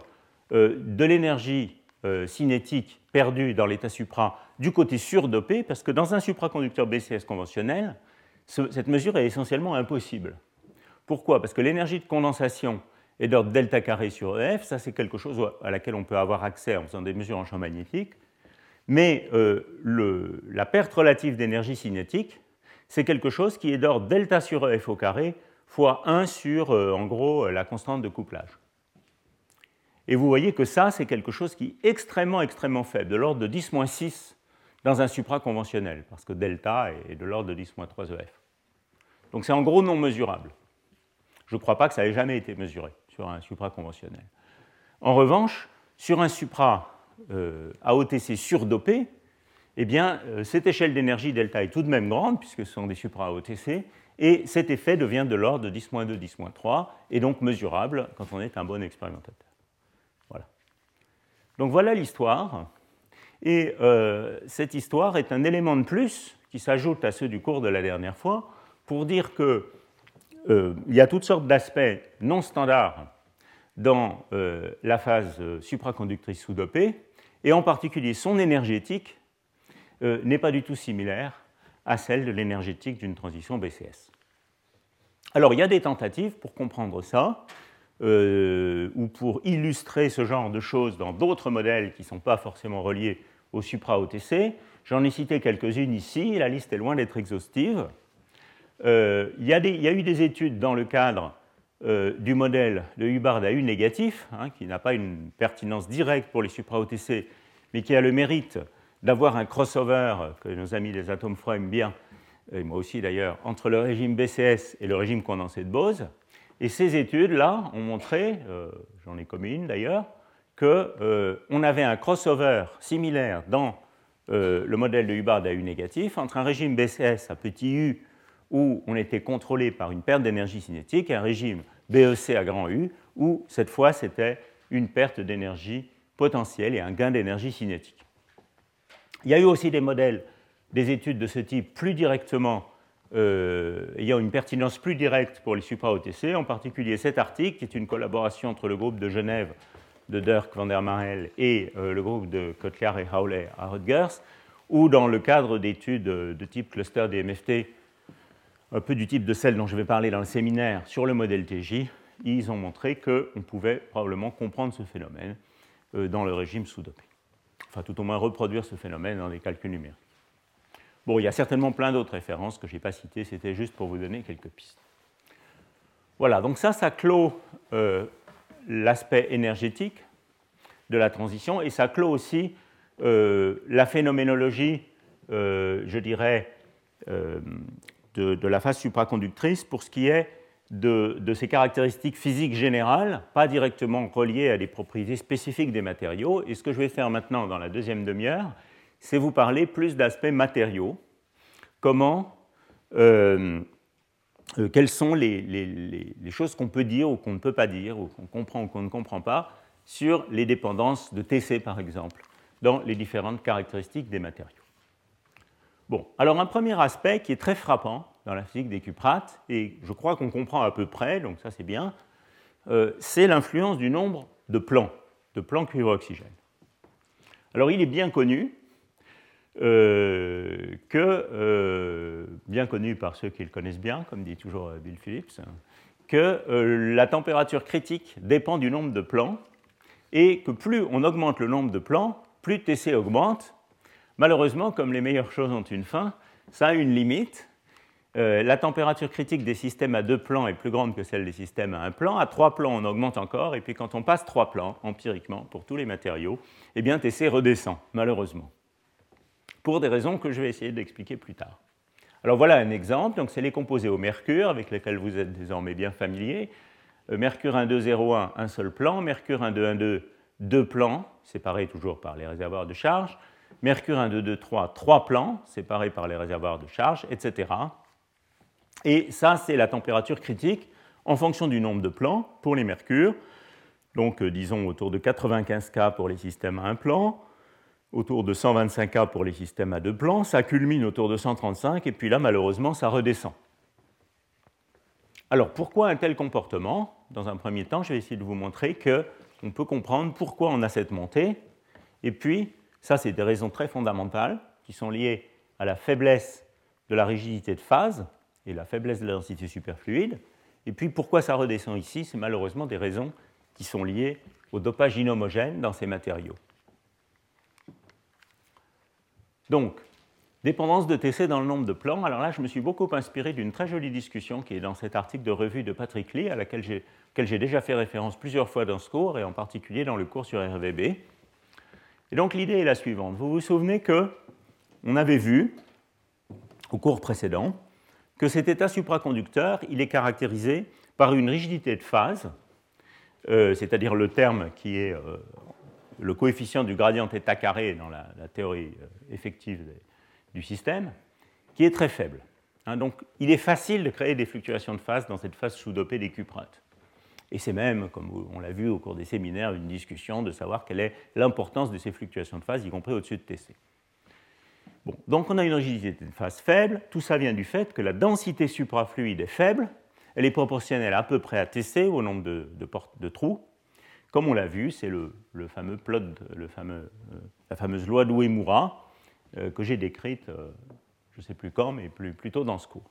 euh, de l'énergie euh, cinétique perdue dans l'état supra du côté surdopé, parce que dans un supraconducteur BCS conventionnel, cette mesure est essentiellement impossible. Pourquoi? Parce que l'énergie de condensation et d'ordre delta carré sur EF, ça c'est quelque chose à laquelle on peut avoir accès en faisant des mesures en champ magnétique. Mais euh, la perte relative d'énergie cinétique, c'est quelque chose qui est d'ordre delta sur EF au carré fois 1 sur, euh, en gros, la constante de couplage. Et vous voyez que ça, c'est quelque chose qui est extrêmement, extrêmement faible, de l'ordre de 10-6 dans un supraconventionnel, parce que delta est de l'ordre de 10-3 EF. Donc c'est en gros non mesurable. Je ne crois pas que ça ait jamais été mesuré sur un supra conventionnel. En revanche, sur un supra euh, AOTC surdopé, eh bien, euh, cette échelle d'énergie delta est tout de même grande, puisque ce sont des supra AOTC, et cet effet devient de l'ordre de 10-2, 10-3, et donc mesurable quand on est un bon expérimentateur. Voilà. Donc voilà l'histoire. Et euh, cette histoire est un élément de plus qui s'ajoute à ceux du cours de la dernière fois pour dire que euh, il y a toutes sortes d'aspects non standards dans euh, la phase euh, supraconductrice sous-dopée, et en particulier son énergétique n'est pas du tout similaire à celle de l'énergétique d'une transition BCS. Alors il y a des tentatives pour comprendre ça. ou pour illustrer ce genre de choses dans d'autres modèles qui ne sont pas forcément reliés au supra-OTC. J'en ai cité quelques-unes ici, la liste est loin d'être exhaustive. Il, y a eu des études dans le cadre du modèle de Hubbard à U négatif, hein, qui n'a pas une pertinence directe pour les supra-OTC, mais qui a le mérite d'avoir un crossover que nos amis des atomes froids aiment bien, et moi aussi d'ailleurs, entre le régime BCS et le régime condensé de Bose. Et ces études-là ont montré, euh, j'en ai commis une d'ailleurs, qu'on euh, avait un crossover similaire dans euh, le modèle de Hubbard à U négatif entre un régime BCS à petit u où on était contrôlé par une perte d'énergie cinétique un régime BEC à grand U où cette fois c'était une perte d'énergie potentielle et un gain d'énergie cinétique. Il y a eu aussi des modèles, des études de ce type plus directement, euh, ayant une pertinence plus directe pour les supra-OTC, en particulier cet article, qui est une collaboration entre le groupe de Genève de Dirk van der Marel et euh, le groupe de Kotler et Howley à Rutgers, où dans le cadre d'études de type cluster des MFT, un peu du type de celle dont je vais parler dans le séminaire sur le modèle TJ, ils ont montré qu'on pouvait probablement comprendre ce phénomène euh, dans le régime sous-dopé enfin tout au moins reproduire ce phénomène dans des calculs numériques. Bon, il y a certainement plein d'autres références que je n'ai pas citées, c'était juste pour vous donner quelques pistes. Voilà, donc ça, ça clôt euh, l'aspect énergétique de la transition et ça clôt aussi euh, la phénoménologie, je dirais, de, de, la phase supraconductrice pour ce qui est de, ces caractéristiques physiques générales, pas directement reliées à des propriétés spécifiques des matériaux. Et ce que je vais faire maintenant dans la deuxième demi-heure, c'est vous parler plus d'aspects matériaux. Comment, euh, euh, quelles sont les choses qu'on peut dire ou qu'on ne peut pas dire, ou qu'on comprend ou qu'on ne comprend pas, sur les dépendances de TC, par exemple, dans les différentes caractéristiques des matériaux. Bon, alors un premier aspect qui est très frappant, dans la physique des cuprates, et je crois qu'on comprend à peu près, donc ça c'est bien, euh, c'est l'influence du nombre de plans, de plans cuivre-oxygène. Alors il est bien connu euh, que, euh, bien connu par ceux qui le connaissent bien, comme dit toujours Bill Phillips, que la température critique dépend du nombre de plans, et que plus on augmente le nombre de plans, plus TC augmente. Malheureusement, comme les meilleures choses ont une fin, ça a une limite, euh, la température critique des systèmes à deux plans est plus grande que celle des systèmes à un plan. À trois plans, on augmente encore. Et puis quand on passe trois plans, empiriquement, pour tous les matériaux, eh bien TC redescend, malheureusement. Pour des raisons que je vais essayer d'expliquer plus tard. Alors voilà un exemple. Donc c'est les composés au mercure, avec lesquels vous êtes désormais bien familiers. Euh, mercure 1201, un seul plan. Mercure 1212, deux plans, séparés toujours par les réservoirs de charge. Mercure 1223, trois plans, séparés par les réservoirs de charge, etc. Et ça, c'est la température critique en fonction du nombre de plans pour les mercures. Donc, euh, disons autour de 95 K pour les systèmes à un plan, autour de 125 K pour les systèmes à deux plans. Ça culmine autour de 135, et puis là, malheureusement, ça redescend. Alors, pourquoi un tel comportement? Dans un premier temps, je vais essayer de vous montrer qu'on peut comprendre pourquoi on a cette montée. Et puis, ça, c'est des raisons très fondamentales qui sont liées à la faiblesse de la rigidité de phase, et la faiblesse de la densité superfluide. Et puis pourquoi ça redescend ici? C'est malheureusement des raisons qui sont liées au dopage inhomogène dans ces matériaux. Donc, dépendance de TC dans le nombre de plans. Alors là, je me suis beaucoup inspiré d'une très jolie discussion qui est dans cet article de revue de Patrick Lee, à laquelle j'ai déjà fait référence plusieurs fois dans ce cours, et en particulier dans le cours sur RVB. Et donc l'idée est la suivante. Vous vous souvenez que on avait vu au cours précédent que cet état supraconducteur, il est caractérisé par une rigidité de phase, euh, c'est-à-dire le terme qui est euh, le coefficient du gradient état carré dans la, théorie euh, effective du système, qui est très faible. Hein. donc il est facile de créer des fluctuations de phase dans cette phase sous-dopée des cuprates. Et c'est même, comme on l'a vu au cours des séminaires, une discussion de savoir quelle est l'importance de ces fluctuations de phase, y compris au-dessus de TC donc on a une rigidité de phase faible. Tout ça vient du fait que la densité suprafluide est faible. Elle est proportionnelle à peu près à Tc, au nombre de, de trous. Comme on l'a vu, c'est le, fameux plot, euh, la fameuse loi d'Uemura euh, que j'ai décrite, euh, je ne sais plus quand, mais plus, plutôt dans ce cours.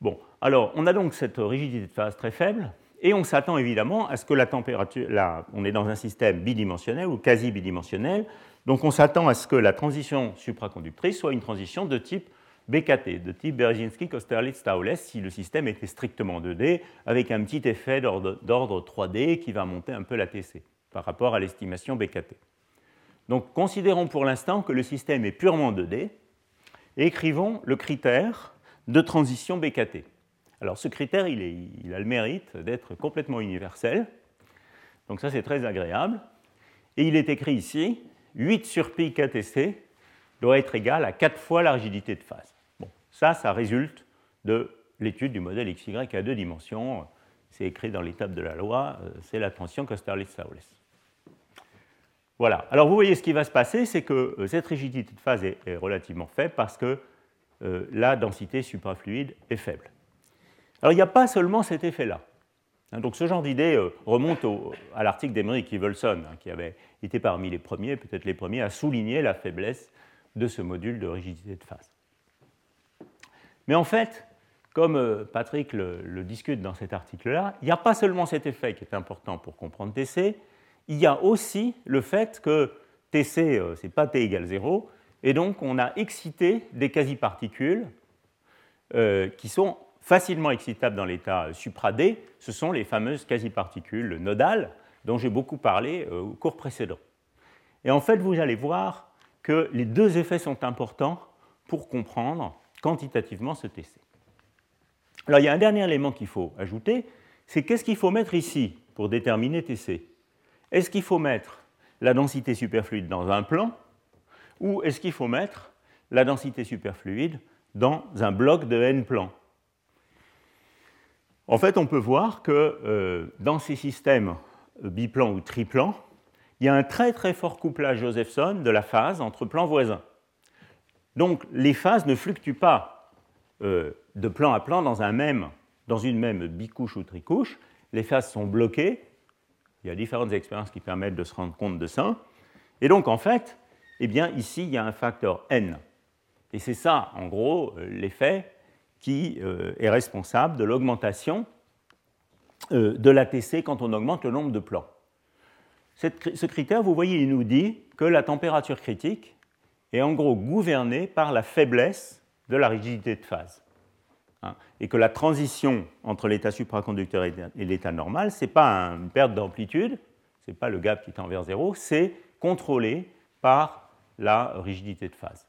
Bon, alors on a donc cette rigidité de phase très faible, Et on s'attend évidemment à ce que la température, là, on est dans un système bidimensionnel ou quasi bidimensionnel, donc on s'attend à ce que la transition supraconductrice soit une transition de type BKT, de type Berezinski-Kosterlitz-Taules, si le système était strictement 2D, avec un petit effet d'ordre 3D qui va monter un peu la TC par rapport à l'estimation BKT. Donc considérons pour l'instant que le système est purement 2D et écrivons le critère de transition BKT. Alors ce critère, il, a le mérite d'être complètement universel, donc ça c'est très agréable, et il est écrit ici 8 sur pi KTC doit être égal à 4 fois la rigidité de phase. Bon, ça, ça résulte de l'étude du modèle XY à deux dimensions. C'est écrit dans l'étape de la loi, euh, c'est la tension Kosterlitz-Taules. Voilà. Alors vous voyez ce qui va se passer, c'est que euh, cette rigidité de phase est, relativement faible parce que euh, la densité suprafluide est faible. Alors il n'y a pas seulement cet effet-là. Hein, donc ce genre d'idée euh, remonte à l'article d'Emeric Ivelson, hein, qui avait été parmi les premiers, peut-être les premiers, à souligner la faiblesse de ce module de rigidité de phase. Mais en fait, comme euh, Patrick le, discute dans cet article-là, il n'y a pas seulement cet effet qui est important pour comprendre TC, il y a aussi le fait que TC, euh, ce n'est pas T égale 0, et donc on a excité des quasi-particules qui sont facilement excitables dans l'état supra-D, ce sont les fameuses quasi-particules nodales dont j'ai beaucoup parlé euh, au cours précédent. Et en fait, vous allez voir que les deux effets sont importants pour comprendre quantitativement ce TC. Alors il y a un dernier élément qu'il faut ajouter, c'est qu'est-ce qu'il faut mettre ici pour déterminer TC Est-ce qu'il faut mettre la densité superfluide dans un plan ou est-ce qu'il faut mettre la densité superfluide dans un bloc de n plans en fait, on peut voir que euh, dans ces systèmes biplans ou triplans, il y a un très très fort couplage Josephson de la phase entre plans voisins. Donc les phases ne fluctuent pas euh, de plan à plan dans, un même, dans une même bicouche ou tricouche. Les phases sont bloquées. Il y a différentes expériences qui permettent de se rendre compte de ça. Et donc en fait, eh bien, ici, il y a un facteur n. Et c'est ça, en gros, euh, l'effet qui euh, est responsable de l'augmentation euh, de l'ATC quand on augmente le nombre de plans. ce critère, vous voyez, il nous dit que la température critique est en gros gouvernée par la faiblesse de la rigidité de phase. Hein, et que la transition entre l'état supraconducteur et l'état normal, ce n'est pas une perte d'amplitude, ce n'est pas le gap qui tend vers zéro, c'est contrôlé par la rigidité de phase.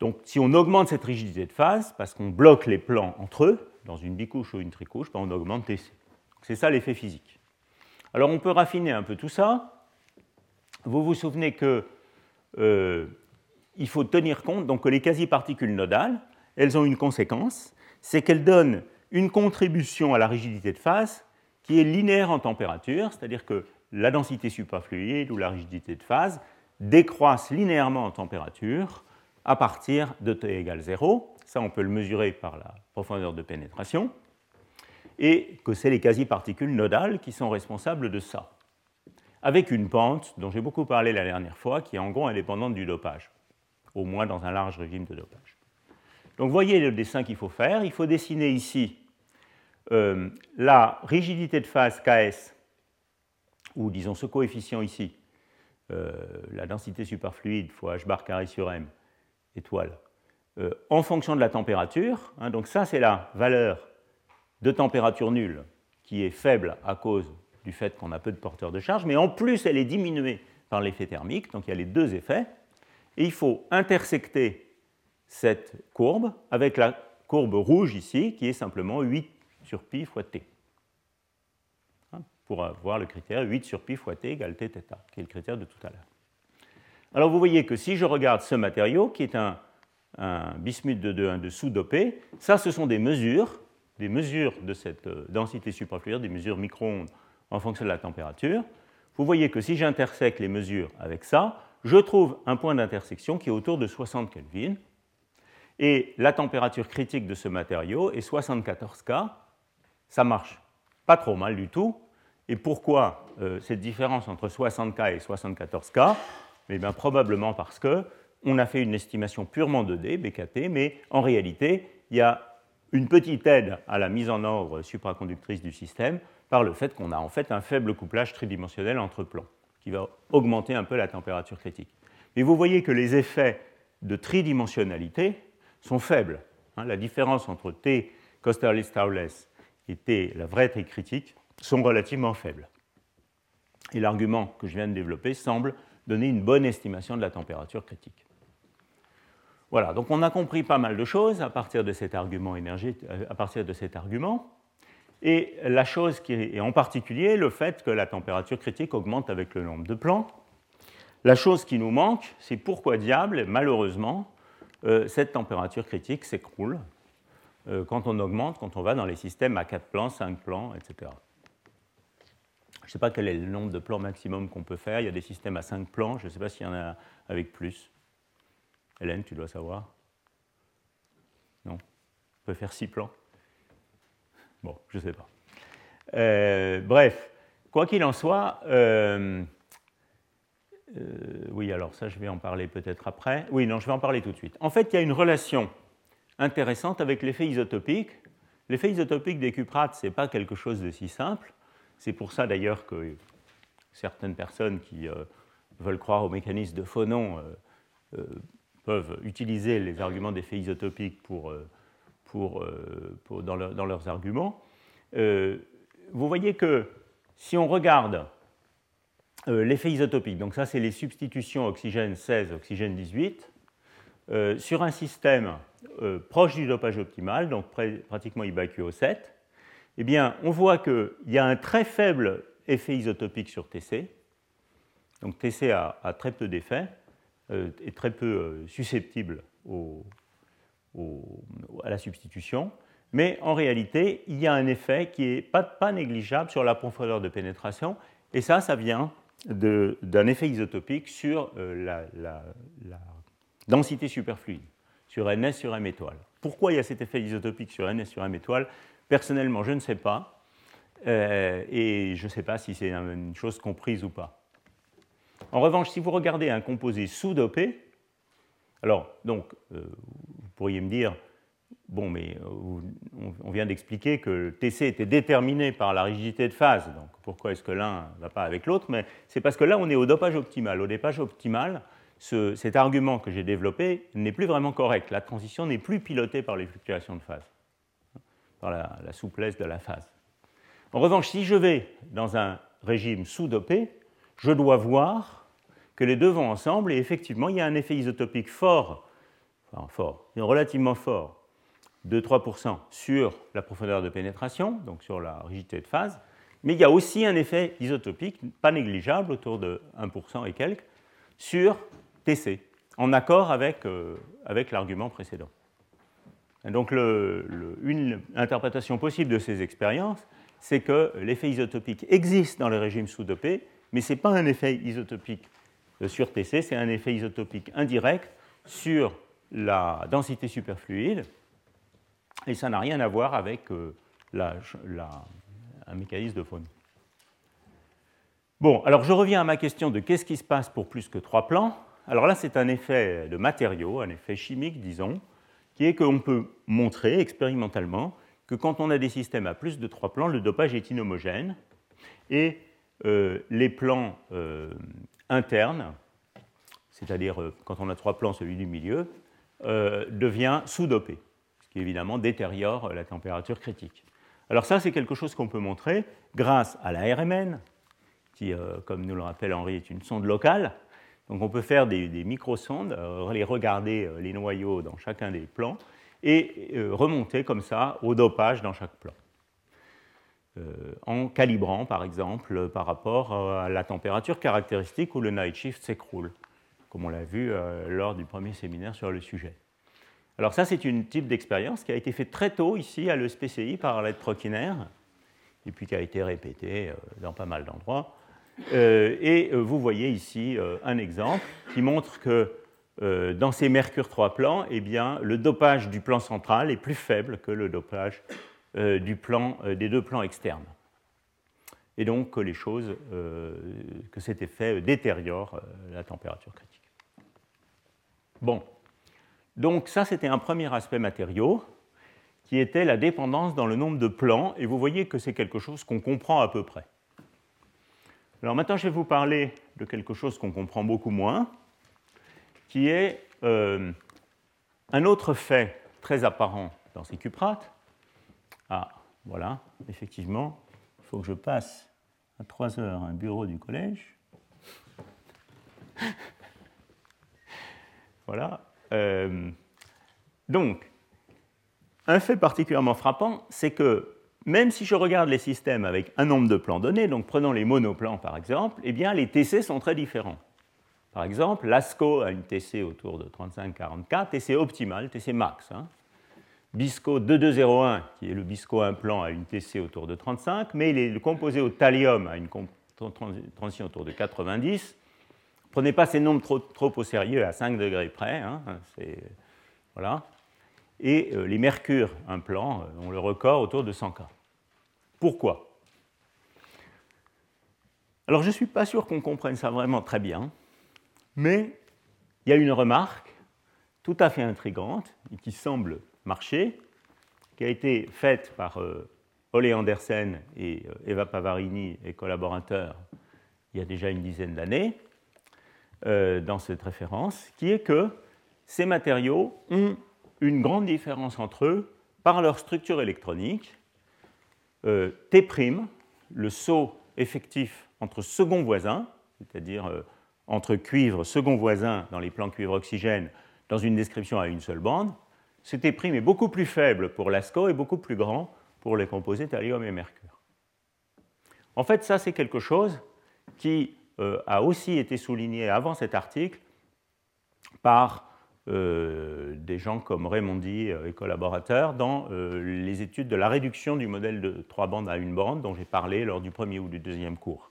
Donc si on augmente cette rigidité de phase, parce qu'on bloque les plans entre eux, dans une bicouche ou une tricouche, ben, on augmente TC. C'est ça l'effet physique. Alors on peut raffiner un peu tout ça. Vous vous souvenez que euh, il faut tenir compte donc, que les quasi-particules nodales, elles ont une conséquence, c'est qu'elles donnent une contribution à la rigidité de phase qui est linéaire en température, c'est-à-dire que la densité superfluide ou la rigidité de phase décroissent linéairement en température à partir de t égale 0. Ça, on peut le mesurer par la profondeur de pénétration. Et que c'est les quasi-particules nodales qui sont responsables de ça. Avec une pente dont j'ai beaucoup parlé la dernière fois, qui est en gros indépendante du dopage, au moins dans un large régime de dopage. Donc voyez le dessin qu'il faut faire. Il faut dessiner ici euh, la rigidité de phase Ks, ou disons ce coefficient ici, euh, la densité superfluide fois h bar carré sur m, étoile, euh, en fonction de la température. Hein, donc ça, c'est la valeur de température nulle qui est faible à cause du fait qu'on a peu de porteurs de charge, mais en plus, elle est diminuée par l'effet thermique, donc il y a les deux effets. Et il faut intersecter cette courbe avec la courbe rouge ici, qui est simplement 8 sur pi fois t. Hein, pour avoir le critère 8 sur pi fois t égale t θ, qui est le critère de tout à l'heure. Alors vous voyez que si je regarde ce matériau, qui est un, bismuth de 2,1 sous-dopé, ça ce sont des mesures, des mesures de cette euh, densité suprafluide, des mesures micro-ondes en fonction de la température. Vous voyez que si j'intersecte les mesures avec ça, je trouve un point d'intersection qui est autour de 60 Kelvin. Et la température critique de ce matériau est 74 K. Ça marche pas trop mal du tout. Et pourquoi euh, cette différence entre 60 K et 74 K? Eh bien, probablement parce que on a fait une estimation purement 2D, BKT, mais en réalité, il y a une petite aide à la mise en ordre supraconductrice du système par le fait qu'on a en fait un faible couplage tridimensionnel entre plans, qui va augmenter un peu la température critique. Mais vous voyez que les effets de tridimensionnalité sont faibles. Hein. la différence entre T Costerlitz-Towless et T, la vraie T critique, sont relativement faibles. Et l'argument que je viens de développer semble donner une bonne estimation de la température critique. Voilà, donc on a compris pas mal de choses à partir de cet argument énergétique, à partir de cet argument. Et la chose qui est en particulier le fait que la température critique augmente avec le nombre de plans. La chose qui nous manque, c'est pourquoi diable, malheureusement, euh, cette température critique s'écroule euh, quand on augmente, quand on va dans les systèmes à 4 plans, 5 plans, etc. Je ne sais pas quel est le nombre de plans maximum qu'on peut faire. Il y a des systèmes à 5 plans. Je ne sais pas s'il y en a avec plus. Hélène, tu dois savoir Non On peut faire 6 plans Bon, je ne sais pas. Euh, bref, quoi qu'il en soit, euh, euh, oui, alors ça, je vais en parler peut-être après. Oui, non, je vais en parler tout de suite. En fait, il y a une relation intéressante avec l'effet isotopique. L'effet isotopique des cuprates, ce n'est pas quelque chose de si simple. C'est pour ça d'ailleurs que certaines personnes qui veulent croire au mécanisme de phonon peuvent utiliser les arguments d'effet isotopique pour euh, dans, leurs arguments. Euh, vous voyez que si on regarde euh, l'effet isotopique, donc ça c'est les substitutions oxygène 16, oxygène 18, sur un système proche du dopage optimal, donc pratiquement IBAQO7, eh bien, on voit qu'il y a un très faible effet isotopique sur TC. Donc TC a, très peu d'effets, est très peu susceptible au, à la substitution, mais en réalité, il y a un effet qui n'est pas, négligeable sur la profondeur de pénétration, et ça, ça vient d'un effet isotopique sur euh, la, densité superfluide, sur NS sur M étoile. Pourquoi il y a cet effet isotopique sur NS sur M étoile? Personnellement, je ne sais pas, euh, et je ne sais pas si c'est une chose comprise ou pas. En revanche, si vous regardez un composé sous-dopé, alors, donc, euh, pourriez me dire, bon, mais euh, on vient d'expliquer que TC était déterminé par la rigidité de phase, donc pourquoi est-ce que l'un ne va pas avec l'autre Mais c'est parce que là, on est au dopage optimal. Au dopage optimal, cet argument que j'ai développé n'est plus vraiment correct. La transition n'est plus pilotée par les fluctuations de phase, par la, souplesse de la phase. En revanche, si je vais dans un régime sous-dopé, je dois voir que les deux vont ensemble et effectivement, il y a un effet isotopique fort enfin fort, relativement fort, 2-3% sur la profondeur de pénétration, donc sur la rigidité de phase, mais il y a aussi un effet isotopique pas négligeable, autour de 1% et quelques, sur TC, en accord avec, euh, avec l'argument précédent. Donc une interprétation possible de ces expériences, c'est que l'effet isotopique existe dans les régimes sous-dopés, mais ce n'est pas un effet isotopique euh, sur TC, c'est un effet isotopique indirect sur la densité superfluide, et ça n'a rien à voir avec euh, un mécanisme de faune. Bon, alors je reviens à ma question de qu'est-ce qui se passe pour plus que trois plans. Alors là, c'est un effet de matériaux, un effet chimique, disons, qui est qu'on peut montrer expérimentalement que quand on a des systèmes à plus de trois plans, le dopage est inhomogène et euh, les plans euh, internes, c'est-à-dire quand on a trois plans, celui du milieu, euh, devient sous-dopé, ce qui évidemment détériore la température critique. Alors ça, c'est quelque chose qu'on peut montrer grâce à la RMN, qui, euh, comme nous le rappelle Henri, est une sonde locale. Donc on peut faire des, des microsondes, euh, les regarder les noyaux dans chacun des plans et remonter comme ça au dopage dans chaque plan. en calibrant par exemple par rapport à la température caractéristique où le night shift s'écroule comme on l'a vu euh, lors du premier séminaire sur le sujet. Alors ça, c'est une type d'expérience qui a été faite très tôt ici à l'ESPCI par Arlette Trockiner, et puis qui a été répétée euh, dans pas mal d'endroits. Euh, et vous voyez ici un exemple qui montre que dans ces mercure 3 plans, eh bien, le dopage du plan central est plus faible que le dopage du plan, des deux plans externes. Et donc que les choses, que cet effet détériore la température critique. Bon, donc ça c'était un premier aspect matériau qui était la dépendance dans le nombre de plans, et vous voyez que c'est quelque chose qu'on comprend à peu près. Alors maintenant, je vais vous parler de quelque chose qu'on comprend beaucoup moins, qui est euh, un autre fait très apparent dans ces cuprates. Ah, voilà, effectivement, il faut que je passe à 3 heures un bureau du collège. <laughs> voilà. Euh, donc, un fait particulièrement frappant, c'est que même si je regarde les systèmes avec un nombre de plans donnés, donc prenons les monoplans par exemple, eh bien les TC sont très différents. Par exemple, l'ASCO a une TC autour de 35-44, TC optimal, TC max. Hein. BISCO 2201, qui est le BISCO implant, a une TC autour de 35, mais est composé au thallium a une transition autour de 90. Prenez pas ces nombres trop, au sérieux à 5 degrés près. Hein, voilà. Et euh, les mercures implants euh, ont le record autour de 100 K. Pourquoi? Alors je ne suis pas sûr qu'on comprenne ça vraiment très bien, mais il y a une remarque tout à fait intrigante et qui semble marcher, qui a été faite par euh, Ole Andersen et Eva Pavarini et collaborateurs il y a déjà une dizaine d'années dans cette référence, qui est que ces matériaux ont une grande différence entre eux par leur structure électronique. Euh, T', le saut effectif entre second voisins, c'est-à-dire euh, entre cuivre second voisin dans les plans cuivre-oxygène dans une description à une seule bande, ce T' est beaucoup plus faible pour l'ASCO et beaucoup plus grand pour les composés thallium et mercure. En fait, ça, c'est quelque chose qui euh, a aussi été souligné avant cet article par des gens comme Raymondi euh, et collaborateurs dans euh, les études de la réduction du modèle de trois bandes à une bande dont j'ai parlé lors du premier ou du deuxième cours.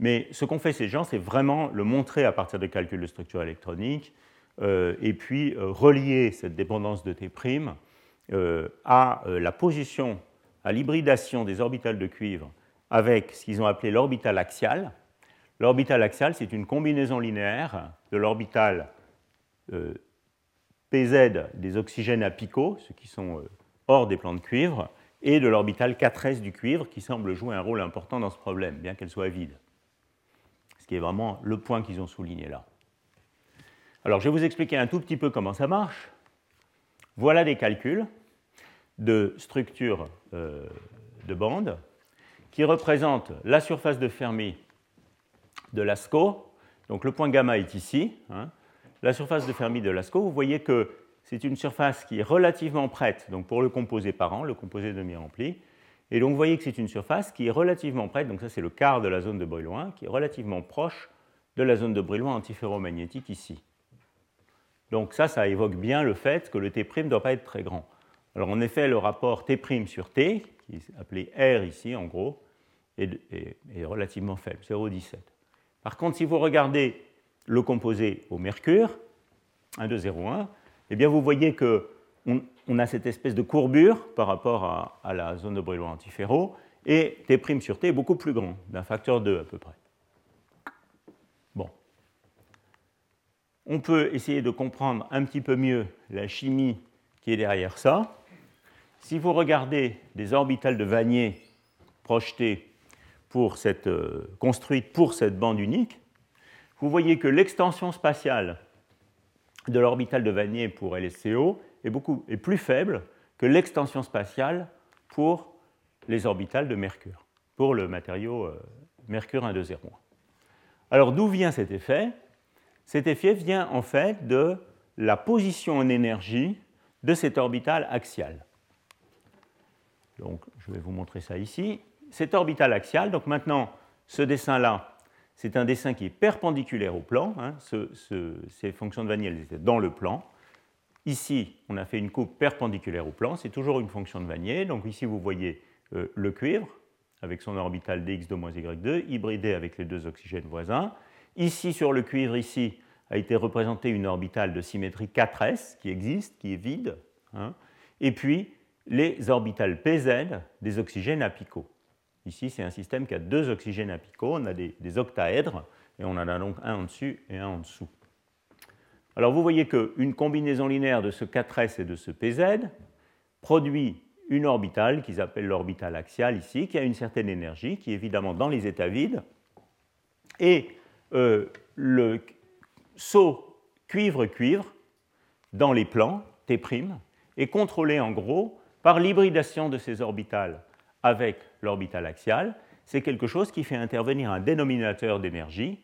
Mais ce qu'ont fait ces gens, c'est vraiment le montrer à partir de calculs de structure électronique et puis relier cette dépendance de T' à la position, à l'hybridation des orbitales de cuivre avec ce qu'ils ont appelé l'orbital axial. L'orbital axial, c'est une combinaison linéaire de l'orbital euh, PZ des oxygènes apicaux, ceux qui sont euh, hors des plans de cuivre, et de l'orbital 4s du cuivre, qui semble jouer un rôle important dans ce problème, bien qu'elle soit vide. Ce qui est vraiment le point qu'ils ont souligné là. Alors, je vais vous expliquer un tout petit peu comment ça marche. Voilà des calculs de structure euh, de bande qui représentent la surface de Fermi de l'ASCO. Donc, le point gamma est ici. Hein la surface de Fermi de Lascaux, vous voyez que c'est une surface qui est relativement prête donc pour le composé parent, le composé demi-rempli. Et donc vous voyez que c'est une surface qui est relativement prête, donc ça c'est le quart de la zone de Brillouin, qui est relativement proche de la zone de Brillouin antiferromagnétique ici. Donc ça, ça évoque bien le fait que le T' ne doit pas être très grand. Alors en effet, le rapport T' sur T, qui est appelé R ici en gros, est, est relativement faible, 0,17. Par contre, si vous regardez le composé au mercure, 1, 2, 0, 1, eh bien vous voyez qu'on on a cette espèce de courbure par rapport à, la zone de Brillouin antiferro, et T' sur T est beaucoup plus grand, d'un facteur 2 à peu près. Bon. On peut essayer de comprendre un petit peu mieux la chimie qui est derrière ça. Si vous regardez des orbitales de Vanier projetées pour cette, euh, construites pour cette bande unique, vous voyez que l'extension spatiale de l'orbital de Vanier pour LSCO est, beaucoup, est plus faible que l'extension spatiale pour les orbitales de Mercure, pour le matériau euh, Mercure 1,2,0. Alors d'où vient cet effet? Cet effet vient en fait de la position en énergie de cet orbital axial. Donc je vais vous montrer ça ici. Cet orbital axial, donc maintenant ce dessin-là, c'est un dessin qui est perpendiculaire au plan. Hein. ces fonctions de Vannier, elles étaient dans le plan. Ici, on a fait une coupe perpendiculaire au plan. C'est toujours une fonction de Vannier. Donc ici, vous voyez euh, le cuivre avec son orbital dx2-y2, hybridé avec les deux oxygènes voisins. Ici, sur le cuivre, ici, a été représentée une orbitale de symétrie 4s qui existe, qui est vide. Hein. Et puis, les orbitales pz des oxygènes apicaux. Ici, c'est un système qui a deux oxygènes apicaux, on a des, octaèdres, et on en a donc un en dessus et un en dessous. Alors vous voyez qu'une combinaison linéaire de ce 4S et de ce PZ produit une orbitale qu'ils appellent l'orbitale axiale ici, qui a une certaine énergie, qui est évidemment dans les états vides. Et euh, le saut cuivre-cuivre dans les plans, T', est contrôlé en gros par l'hybridation de ces orbitales avec l'orbitale axiale. C'est quelque chose qui fait intervenir un dénominateur d'énergie,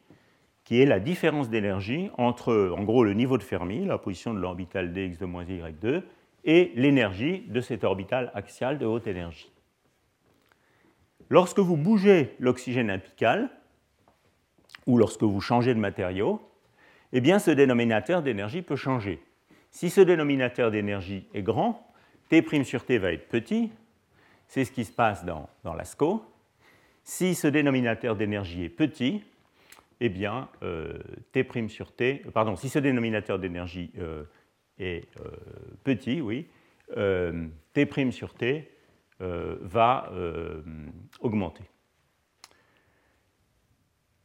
qui est la différence d'énergie entre, en gros, le niveau de Fermi, la position de l'orbitale dx de moins y2, et l'énergie de cette orbitale axiale de haute énergie. Lorsque vous bougez l'oxygène apical, ou lorsque vous changez de matériau, eh bien ce dénominateur d'énergie peut changer. Si ce dénominateur d'énergie est grand, T' sur T va être petit, c'est ce qui se passe dans, dans l'ASCO. Si ce dénominateur d'énergie est petit, eh bien, euh, sur T, pardon, si ce dénominateur d'énergie euh, est euh, petit, oui, T' sur T va augmenter.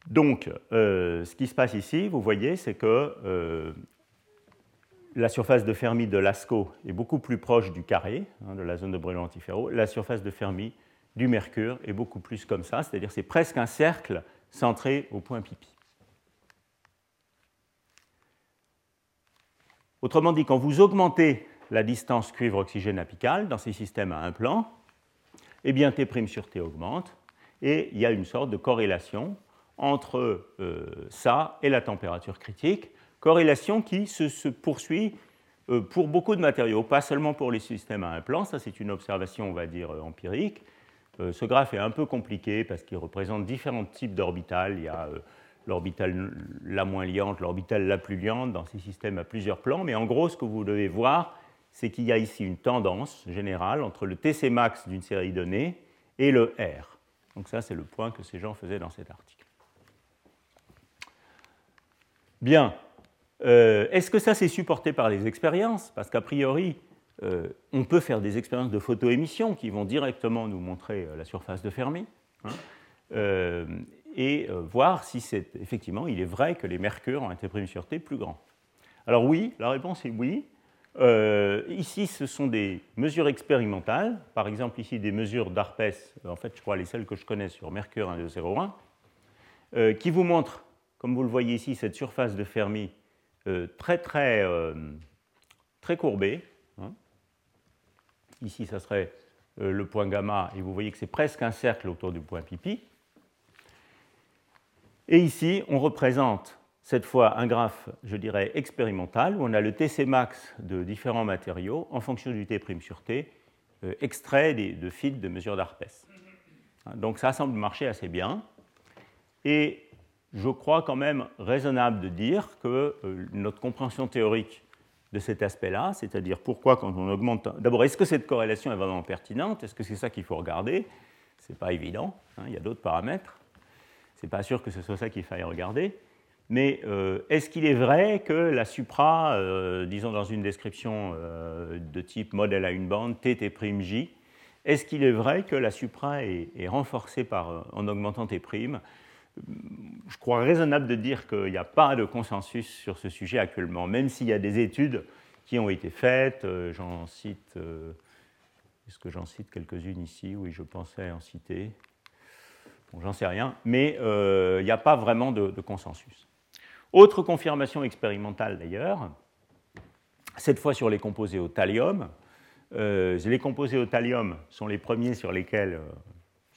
Donc, ce qui se passe ici, vous voyez, c'est que la surface de Fermi de Lascaux est beaucoup plus proche du carré, hein, de la zone de brûlement antiferro. La surface de Fermi du Mercure est beaucoup plus comme ça, c'est-à-dire c'est presque un cercle centré au point pipi. Autrement dit, quand vous augmentez la distance cuivre-oxygène apicale dans ces systèmes à un plan, eh bien T' sur T augmente et il y a une sorte de corrélation entre euh, ça et la température critique corrélation qui se, poursuit euh, pour beaucoup de matériaux, pas seulement pour les systèmes à un plan, ça c'est une observation, on va dire, euh, empirique. Euh, ce graphe est un peu compliqué parce qu'il représente différents types d'orbitales. Il y a l'orbitale la moins liante, l'orbitale la plus liante dans ces systèmes à plusieurs plans, mais en gros, ce que vous devez voir, c'est qu'il y a ici une tendance générale entre le TC max d'une série donnée et le R. Donc ça, c'est le point que ces gens faisaient dans cet article. Bien, euh, est-ce que ça c'est supporté par les expériences? Parce qu'a priori, euh, on peut faire des expériences de photoémission qui vont directement nous montrer euh, la surface de Fermi hein, et voir si effectivement il est vrai que les mercures ont été pris sur T plus grands. Alors oui, la réponse est oui. ici, ce sont des mesures expérimentales, par exemple ici des mesures d'ARPES, en fait je crois les seules que je connais sur Mercure 1201, qui vous montrent, comme vous le voyez ici, cette surface de Fermi très très, euh, très courbé. Hein. Ici, ça serait euh, le point gamma, et vous voyez que c'est presque un cercle autour du point pipi. Et ici, on représente cette fois un graphe, je dirais, expérimental, où on a le TC max de différents matériaux en fonction du T' sur T, extrait de fils de mesure d'Arpès. Donc ça semble marcher assez bien. Et je crois quand même raisonnable de dire que euh, notre compréhension théorique de cet aspect-là, c'est-à-dire pourquoi quand on augmente... D'abord, est-ce que cette corrélation est vraiment pertinente? Est-ce que c'est ça qu'il faut regarder? Ce n'est pas évident, hein, il y a d'autres paramètres. Ce n'est pas sûr que ce soit ça qu'il faille regarder. Mais euh, est-ce qu'il est vrai que la supra, euh, disons dans une description de type modèle à une bande, TT', est-ce qu'il est vrai que la supra est, est renforcée par, en augmentant T', je crois raisonnable de dire qu'il n'y a pas de consensus sur ce sujet actuellement, même s'il y a des études qui ont été faites. Euh, j'en cite, euh, est-ce que j'en cite quelques-unes ici? Oui, je pensais en citer. Bon, j'en sais rien, mais euh, il n'y a pas vraiment de, consensus. Autre confirmation expérimentale d'ailleurs, cette fois sur les composés au thallium. les composés au thallium sont les premiers sur lesquels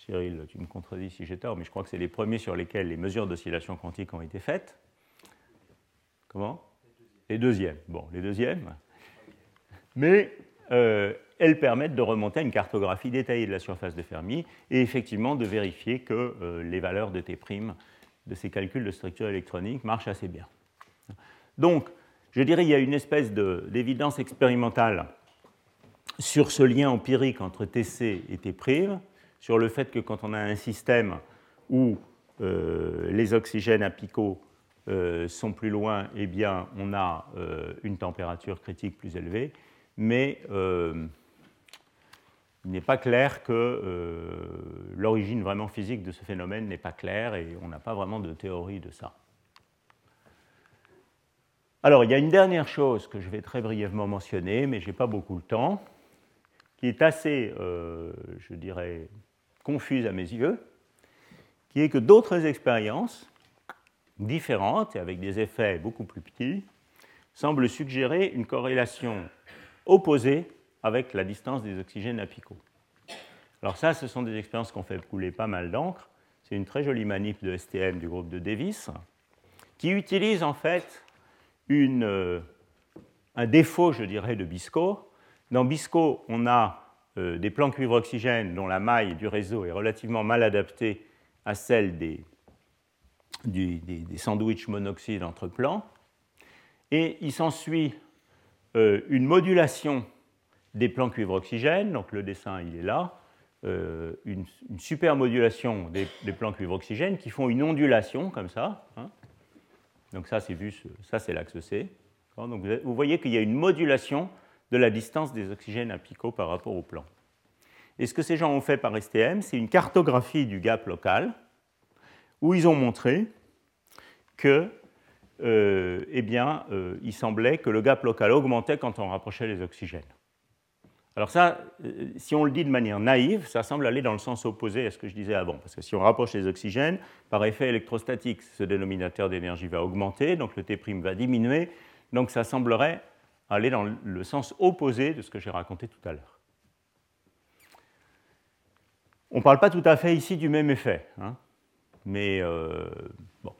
Cyril, tu me contredis si j'ai tort, mais je crois que c'est les premiers sur lesquels les mesures d'oscillation quantique ont été faites. Comment? Les deuxièmes. Bon, les deuxièmes. Mais euh, elles permettent de remonter à une cartographie détaillée de la surface de Fermi et effectivement de vérifier que euh, les valeurs de T' de ces calculs de structure électronique marchent assez bien. Donc, je dirais qu'il y a une espèce d'évidence expérimentale sur ce lien empirique entre TC et T' sur le fait que quand on a un système où euh, les oxygènes apicaux euh, sont plus loin, eh bien, on a euh, une température critique plus élevée, mais il n'est pas clair que l'origine vraiment physique de ce phénomène n'est pas claire et on n'a pas vraiment de théorie de ça. Alors, il y a une dernière chose que je vais très brièvement mentionner, mais je n'ai pas beaucoup de temps, qui est assez, euh, je dirais, confuse à mes yeux, qui est que d'autres expériences différentes et avec des effets beaucoup plus petits semblent suggérer une corrélation opposée avec la distance des oxygènes apicaux. Alors ça, ce sont des expériences qui ont fait couler pas mal d'encre. C'est une très jolie manip de STM du groupe de Davis, qui utilise en fait euh, un défaut, je dirais, de BISCO. Dans BISCO, on a euh, des plans cuivre-oxygène dont la maille du réseau est relativement mal adaptée à celle des, des, sandwichs monoxyde entre plans. Et il s'ensuit euh, une modulation des plans cuivre-oxygène, donc le dessin il est là, euh, une, super modulation des, plans cuivre-oxygène qui font une ondulation comme ça. Hein. Donc ça c'est vu, ça c'est l'axe C. Donc vous voyez qu'il y a une modulation de la distance des oxygènes apicaux par rapport au plan. Et ce que ces gens ont fait par STM, c'est une cartographie du gap local, où ils ont montré que, euh, eh bien, euh, il semblait que le gap local augmentait quand on rapprochait les oxygènes. Alors ça, euh, si on le dit de manière naïve, ça semble aller dans le sens opposé à ce que je disais avant. Parce que si on rapproche les oxygènes, par effet électrostatique, ce dénominateur d'énergie va augmenter, donc le T' va diminuer. Donc ça semblerait aller dans le sens opposé de ce que j'ai raconté tout à l'heure. On ne parle pas tout à fait ici du même effet, hein. mais euh, bon.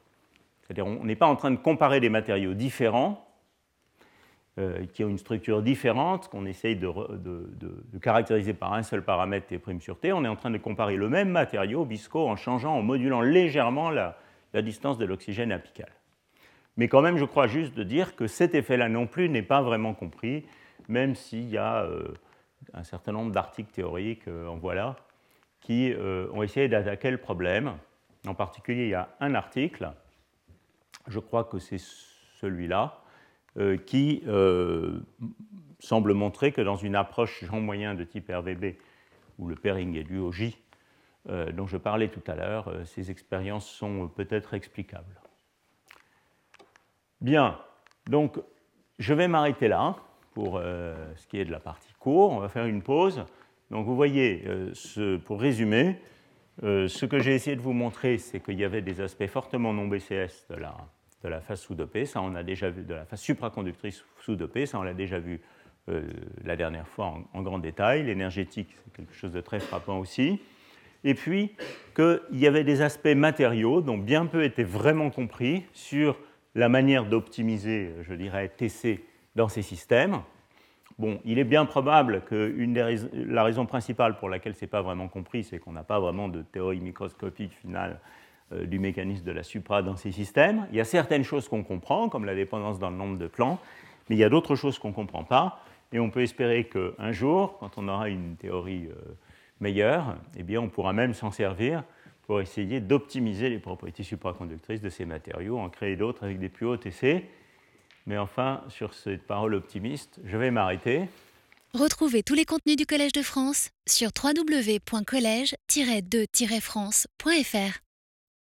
C'est-à-dire on n'est pas en train de comparer des matériaux différents euh, qui ont une structure différente, qu'on essaye de, caractériser par un seul paramètre T' sur T. On est en train de comparer le même matériau, BISCO, en changeant, en modulant légèrement la, distance de l'oxygène apical. Mais quand même, je crois juste de dire que cet effet-là non plus n'est pas vraiment compris, même s'il y a euh, un certain nombre d'articles théoriques, euh, en voilà, qui ont essayé d'attaquer le problème. En particulier, il y a un article, je crois que c'est celui-là, euh, qui euh, semble montrer que dans une approche Jean moyen de type RVB, où le pairing est dû au J, euh, dont je parlais tout à l'heure, ces expériences sont peut-être explicables. Bien, donc je vais m'arrêter là pour ce qui est de la partie court. On va faire une pause. Donc vous voyez, pour résumer, ce que j'ai essayé de vous montrer, c'est qu'il y avait des aspects fortement non BCS de la, de la phase sous-dopée, ça on a déjà vu, de la phase supraconductrice sous-dopée, ça on l'a déjà vu euh, la dernière fois en, grand détail. L'énergétique, c'est quelque chose de très frappant aussi. Et puis qu'il y avait des aspects matériaux dont bien peu étaient vraiment compris sur la manière d'optimiser, je dirais, TC dans ces systèmes. Bon, il est bien probable que la raison principale pour laquelle ce n'est pas vraiment compris, c'est qu'on n'a pas vraiment de théorie microscopique finale euh, du mécanisme de la supra dans ces systèmes. Il y a certaines choses qu'on comprend, comme la dépendance dans le nombre de plans, mais il y a d'autres choses qu'on ne comprend pas. Et on peut espérer qu'un jour, quand on aura une théorie euh, meilleure, eh bien, on pourra même s'en servir pour essayer d'optimiser les propriétés supraconductrices de ces matériaux, en créer d'autres avec des plus hauts TC. Mais enfin, sur cette parole optimiste, je vais m'arrêter. Retrouvez tous les contenus du Collège de France sur www.colège-2-france.fr.